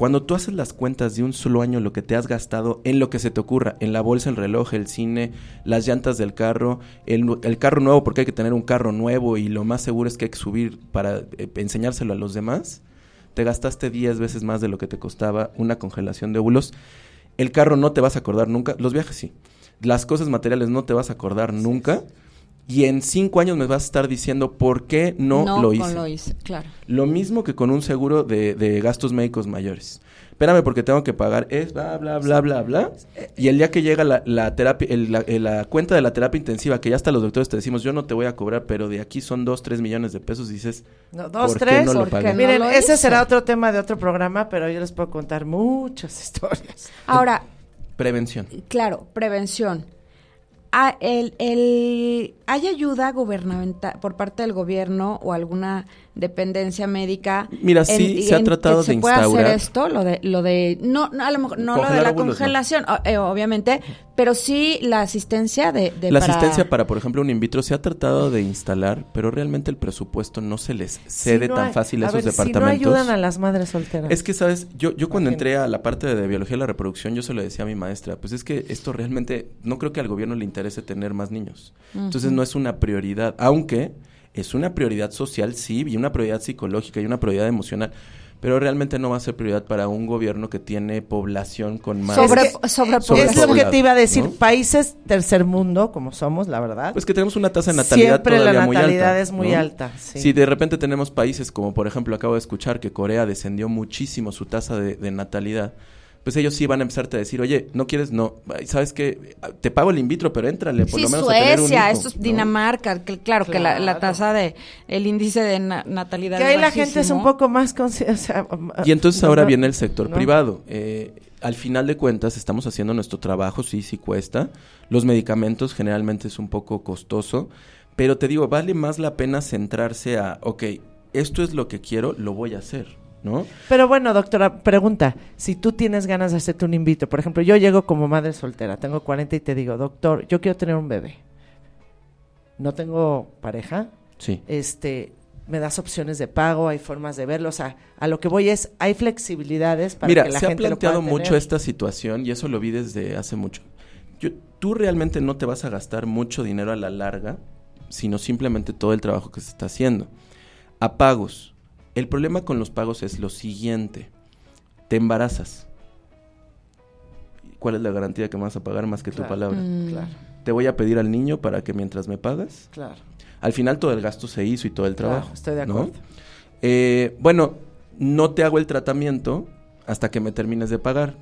Speaker 4: cuando tú haces las cuentas de un solo año lo que te has gastado en lo que se te ocurra, en la bolsa, el reloj, el cine, las llantas del carro, el, carro nuevo porque hay que tener un carro nuevo y lo más seguro es que hay que subir para eh, enseñárselo a los demás, te gastaste 10 veces más de lo que te costaba una congelación de óvulos. El carro no te vas a acordar nunca, los viajes sí. Las cosas materiales no te vas a acordar nunca. Y en cinco años me vas a estar diciendo por qué no, lo hice.
Speaker 2: lo hice, claro.
Speaker 4: Lo mismo que con un seguro de, de gastos médicos mayores. espérame porque tengo que pagar, es bla, bla, bla, bla, bla. Y el día que llega la, la terapia, el- la, cuenta de la terapia intensiva, que ya hasta los doctores te decimos, yo no te voy a cobrar, pero de aquí son dos, tres millones de pesos, dices,
Speaker 3: No, dos,
Speaker 4: ¿por qué
Speaker 3: tres.
Speaker 4: no lo
Speaker 2: ¿Por qué
Speaker 4: pagué?
Speaker 2: no?
Speaker 3: Miren,
Speaker 2: lo
Speaker 3: ese
Speaker 2: hizo.
Speaker 3: será otro tema de otro programa, pero yo les puedo contar muchas historias.
Speaker 2: Ahora,
Speaker 4: Prevención.
Speaker 2: claro, prevención. Ah, el, el- ¿Hay ayuda gubernamental por parte del gobierno o alguna dependencia médica?
Speaker 4: Mira, sí, se ha tratado de
Speaker 2: se pueda hacer
Speaker 4: instaurar-
Speaker 2: esto, lo de, lo de, no, no, a lo mejor, no lo de la
Speaker 4: óvulos,
Speaker 2: congelación, eh, obviamente, pero sí la asistencia de, de
Speaker 4: La
Speaker 2: para-
Speaker 4: asistencia para, por ejemplo, un in vitro se ha tratado de instalar, pero realmente el presupuesto no se les cede
Speaker 3: Si no
Speaker 4: tan
Speaker 3: hay-
Speaker 4: fácil a, esos
Speaker 3: ver,
Speaker 4: departamentos.
Speaker 3: Si no ayudan a las madres solteras.
Speaker 4: Es que, ¿sabes? Yo, yo cuando
Speaker 3: Imagínate.
Speaker 4: entré a la parte de biología de la reproducción, yo se lo decía a mi maestra, pues es que esto realmente, no creo que al gobierno le interese tener más niños. Entonces no es una prioridad, aunque es una prioridad social, sí, y una prioridad psicológica y una prioridad emocional, pero realmente no va a ser prioridad para un gobierno que tiene población con más...
Speaker 2: Sobre-
Speaker 3: Es que-
Speaker 2: sobrepoblación.
Speaker 3: es lo que te iba a decir,
Speaker 4: ¿no?
Speaker 3: países tercer mundo, como somos, la verdad.
Speaker 4: Pues que tenemos una tasa de natalidad
Speaker 3: Siempre la
Speaker 4: todavía muy alta.
Speaker 3: natalidad es muy
Speaker 4: ¿no?
Speaker 3: alta, sí.
Speaker 4: Si de repente tenemos países como, por ejemplo, acabo de escuchar que Corea descendió muchísimo su tasa de, de natalidad, pues ellos sí van a empezarte a decir, oye, ¿no quieres? No, ¿sabes qué? Te pago el in vitro, pero éntrale, por
Speaker 2: Sí,
Speaker 4: lo menos a tener un
Speaker 2: Suecia,
Speaker 4: hijo",
Speaker 2: esto es
Speaker 4: ¿no?
Speaker 2: Dinamarca, que, claro, que la, tasa de, el índice de na- natalidad
Speaker 3: que ahí la gente es un poco más consci- o sea,
Speaker 4: Y entonces
Speaker 3: no,
Speaker 4: ahora
Speaker 3: no,
Speaker 4: viene el sector
Speaker 3: no.
Speaker 4: privado. Eh, al final de cuentas estamos haciendo nuestro trabajo, sí, sí cuesta. Los medicamentos generalmente es un poco costoso, pero te digo, vale más la pena centrarse a, ok, esto es lo que quiero, lo voy a hacer, ¿no?
Speaker 3: Pero bueno, doctora, pregunta, si tú tienes ganas de hacerte un invito, por ejemplo, yo llego como madre soltera, tengo 40 y te digo, doctor, yo quiero tener un bebé. No tengo pareja,
Speaker 4: Sí.
Speaker 3: este, me das opciones de pago, hay formas de verlo, o sea, a lo que voy es, hay flexibilidades para
Speaker 4: Mira,
Speaker 3: que la
Speaker 4: se ha
Speaker 3: gente lo
Speaker 4: planteado mucho
Speaker 3: tener.
Speaker 4: esta situación y eso lo vi desde hace mucho. Yo, tú realmente no te vas a gastar mucho dinero a la larga, sino simplemente todo el trabajo que se está haciendo. A pagos. El problema con los pagos es lo siguiente. Te embarazas. ¿Cuál es la garantía que me vas a pagar más que tu
Speaker 3: Claro,
Speaker 4: palabra?
Speaker 2: Mm.
Speaker 3: Claro,
Speaker 4: Te voy a pedir al niño para que mientras me pagas.
Speaker 3: claro.
Speaker 4: Al final todo el gasto se hizo y todo el
Speaker 3: Claro,
Speaker 4: trabajo.
Speaker 3: estoy de
Speaker 4: ¿no?
Speaker 3: acuerdo.
Speaker 4: Eh, bueno, no te hago el tratamiento hasta que me termines de pagar.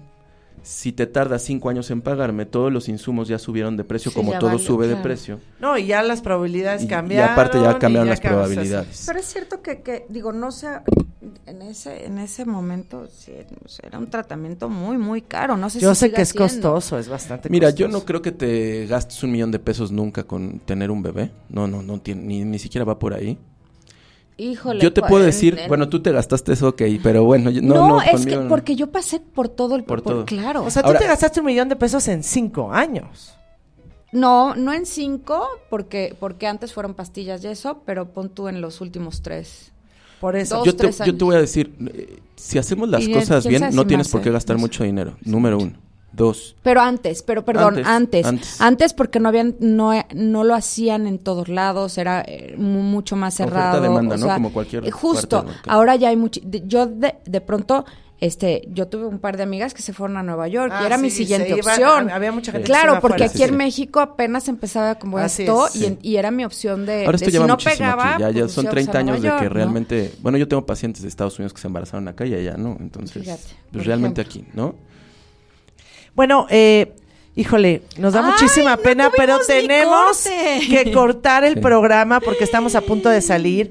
Speaker 4: Si te tardas cinco años en pagarme, todos los insumos ya subieron de precio,
Speaker 2: Sí,
Speaker 4: como
Speaker 2: ya
Speaker 4: todo
Speaker 2: valió,
Speaker 4: sube de
Speaker 2: claro.
Speaker 4: precio.
Speaker 3: No, y ya las probabilidades
Speaker 4: Y, y
Speaker 3: cambiaron.
Speaker 4: aparte ya
Speaker 3: y
Speaker 4: cambiaron las
Speaker 3: sea, sí.
Speaker 4: probabilidades.
Speaker 2: Pero es cierto que, que digo, no sé, en ese, en ese momento sí, era un tratamiento muy, muy caro. No sé
Speaker 3: Yo
Speaker 2: si
Speaker 3: sé que es
Speaker 2: siendo.
Speaker 3: costoso, es bastante
Speaker 4: Mira,
Speaker 3: costoso.
Speaker 4: yo no creo que te gastes un millón de pesos nunca con tener un bebé. No, no, no tiene, ni, ni siquiera va por ahí.
Speaker 2: Híjole.
Speaker 4: yo te
Speaker 2: pues,
Speaker 4: puedo decir,
Speaker 2: en-
Speaker 4: bueno, tú te gastaste eso, ok, pero bueno, yo-
Speaker 2: No,
Speaker 4: no, no,
Speaker 2: es
Speaker 4: conmigo
Speaker 2: que
Speaker 4: no.
Speaker 2: porque yo pasé por todo el...
Speaker 4: Por todo.
Speaker 2: Claro.
Speaker 3: O sea,
Speaker 4: Ahora-
Speaker 3: tú te gastaste un millón de pesos en cinco años.
Speaker 2: no, no en cinco, porque, porque antes fueron pastillas y eso, pero pon tú en los últimos tres.
Speaker 3: Por eso.
Speaker 2: Dos,
Speaker 4: yo, te,
Speaker 2: tres
Speaker 4: yo te voy a decir, eh, si hacemos las
Speaker 2: Y, eh,
Speaker 4: cosas bien, no
Speaker 2: si
Speaker 4: tienes por qué gastar
Speaker 2: sé.
Speaker 4: mucho dinero. Número uno. Dos.
Speaker 2: Pero antes, pero perdón,
Speaker 4: Antes,
Speaker 2: antes,
Speaker 4: antes.
Speaker 2: antes, porque no habían, no, no lo hacían en todos lados, era eh, mu- mucho más
Speaker 4: Oferta,
Speaker 2: cerrado.
Speaker 4: demanda,
Speaker 2: o
Speaker 4: ¿no?
Speaker 2: sea,
Speaker 4: Como cualquier
Speaker 2: eh,
Speaker 4: parte
Speaker 2: Justo, ahora ya hay mucho, de- yo de, de pronto, este, yo tuve un par de amigas que se fueron a Nueva York
Speaker 3: Ah,
Speaker 2: y era mi siguiente
Speaker 3: iban,
Speaker 2: opción.
Speaker 3: hab- había mucha gente que se
Speaker 2: Claro, porque aquí
Speaker 4: Sí,
Speaker 2: en
Speaker 4: sí.
Speaker 2: México apenas empezaba como
Speaker 3: Así
Speaker 2: esto
Speaker 3: es.
Speaker 2: y, en- y era mi opción de,
Speaker 4: Ahora
Speaker 2: de
Speaker 4: esto
Speaker 2: si
Speaker 4: lleva
Speaker 2: no
Speaker 4: muchísimo
Speaker 2: pegaba,
Speaker 4: aquí. Ya, ya
Speaker 2: pues,
Speaker 4: son
Speaker 2: íbamos
Speaker 4: 30
Speaker 2: a Nueva
Speaker 4: años de que
Speaker 2: ¿no?
Speaker 4: realmente... Bueno, yo tengo pacientes de Estados Unidos que se embarazaron acá y allá, ¿no? Entonces,
Speaker 2: Fíjate,
Speaker 4: pues realmente
Speaker 2: ejemplo.
Speaker 4: aquí, ¿no?
Speaker 3: Bueno, eh, híjole, nos da
Speaker 2: Ay,
Speaker 3: muchísima
Speaker 2: no
Speaker 3: pena, pero tenemos que cortar el
Speaker 4: Sí.
Speaker 3: programa porque estamos a punto de salir.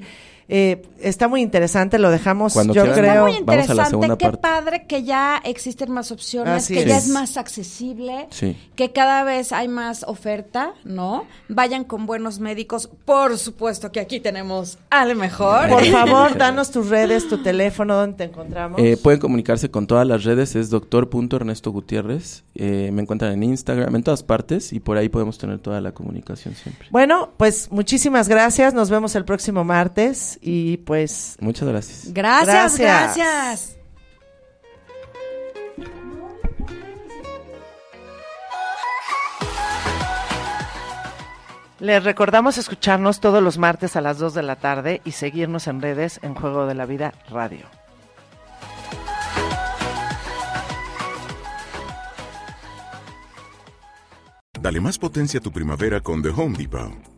Speaker 3: Eh, está muy interesante, lo dejamos,
Speaker 4: Cuando
Speaker 3: yo
Speaker 4: quieran.
Speaker 3: creo.
Speaker 2: Está muy
Speaker 4: Vamos a la
Speaker 2: interesante,
Speaker 4: segunda
Speaker 2: qué
Speaker 4: parte.
Speaker 2: padre que ya existen más opciones,
Speaker 3: Así
Speaker 2: que
Speaker 3: es.
Speaker 2: ya
Speaker 4: Sí.
Speaker 2: es más accesible,
Speaker 4: Sí.
Speaker 2: que cada vez hay más oferta, ¿no? Vayan con buenos médicos, por supuesto que aquí tenemos al mejor.
Speaker 3: Por favor, danos tus redes, tu teléfono, donde te encontramos.
Speaker 4: Eh, pueden comunicarse con todas las redes, es doctor.ernesto Gutiérrez. Eh, me encuentran en Instagram, en todas partes, y por ahí podemos tener toda la comunicación siempre.
Speaker 3: Bueno, pues muchísimas gracias, nos vemos el próximo martes y pues
Speaker 4: Muchas gracias.
Speaker 2: Gracias,
Speaker 3: Gracias.
Speaker 2: gracias.
Speaker 3: les recordamos escucharnos todos los martes a las 2 de la tarde y seguirnos en redes en Juego de la Vida Radio.
Speaker 8: Dale más potencia a tu primavera con The Home Depot.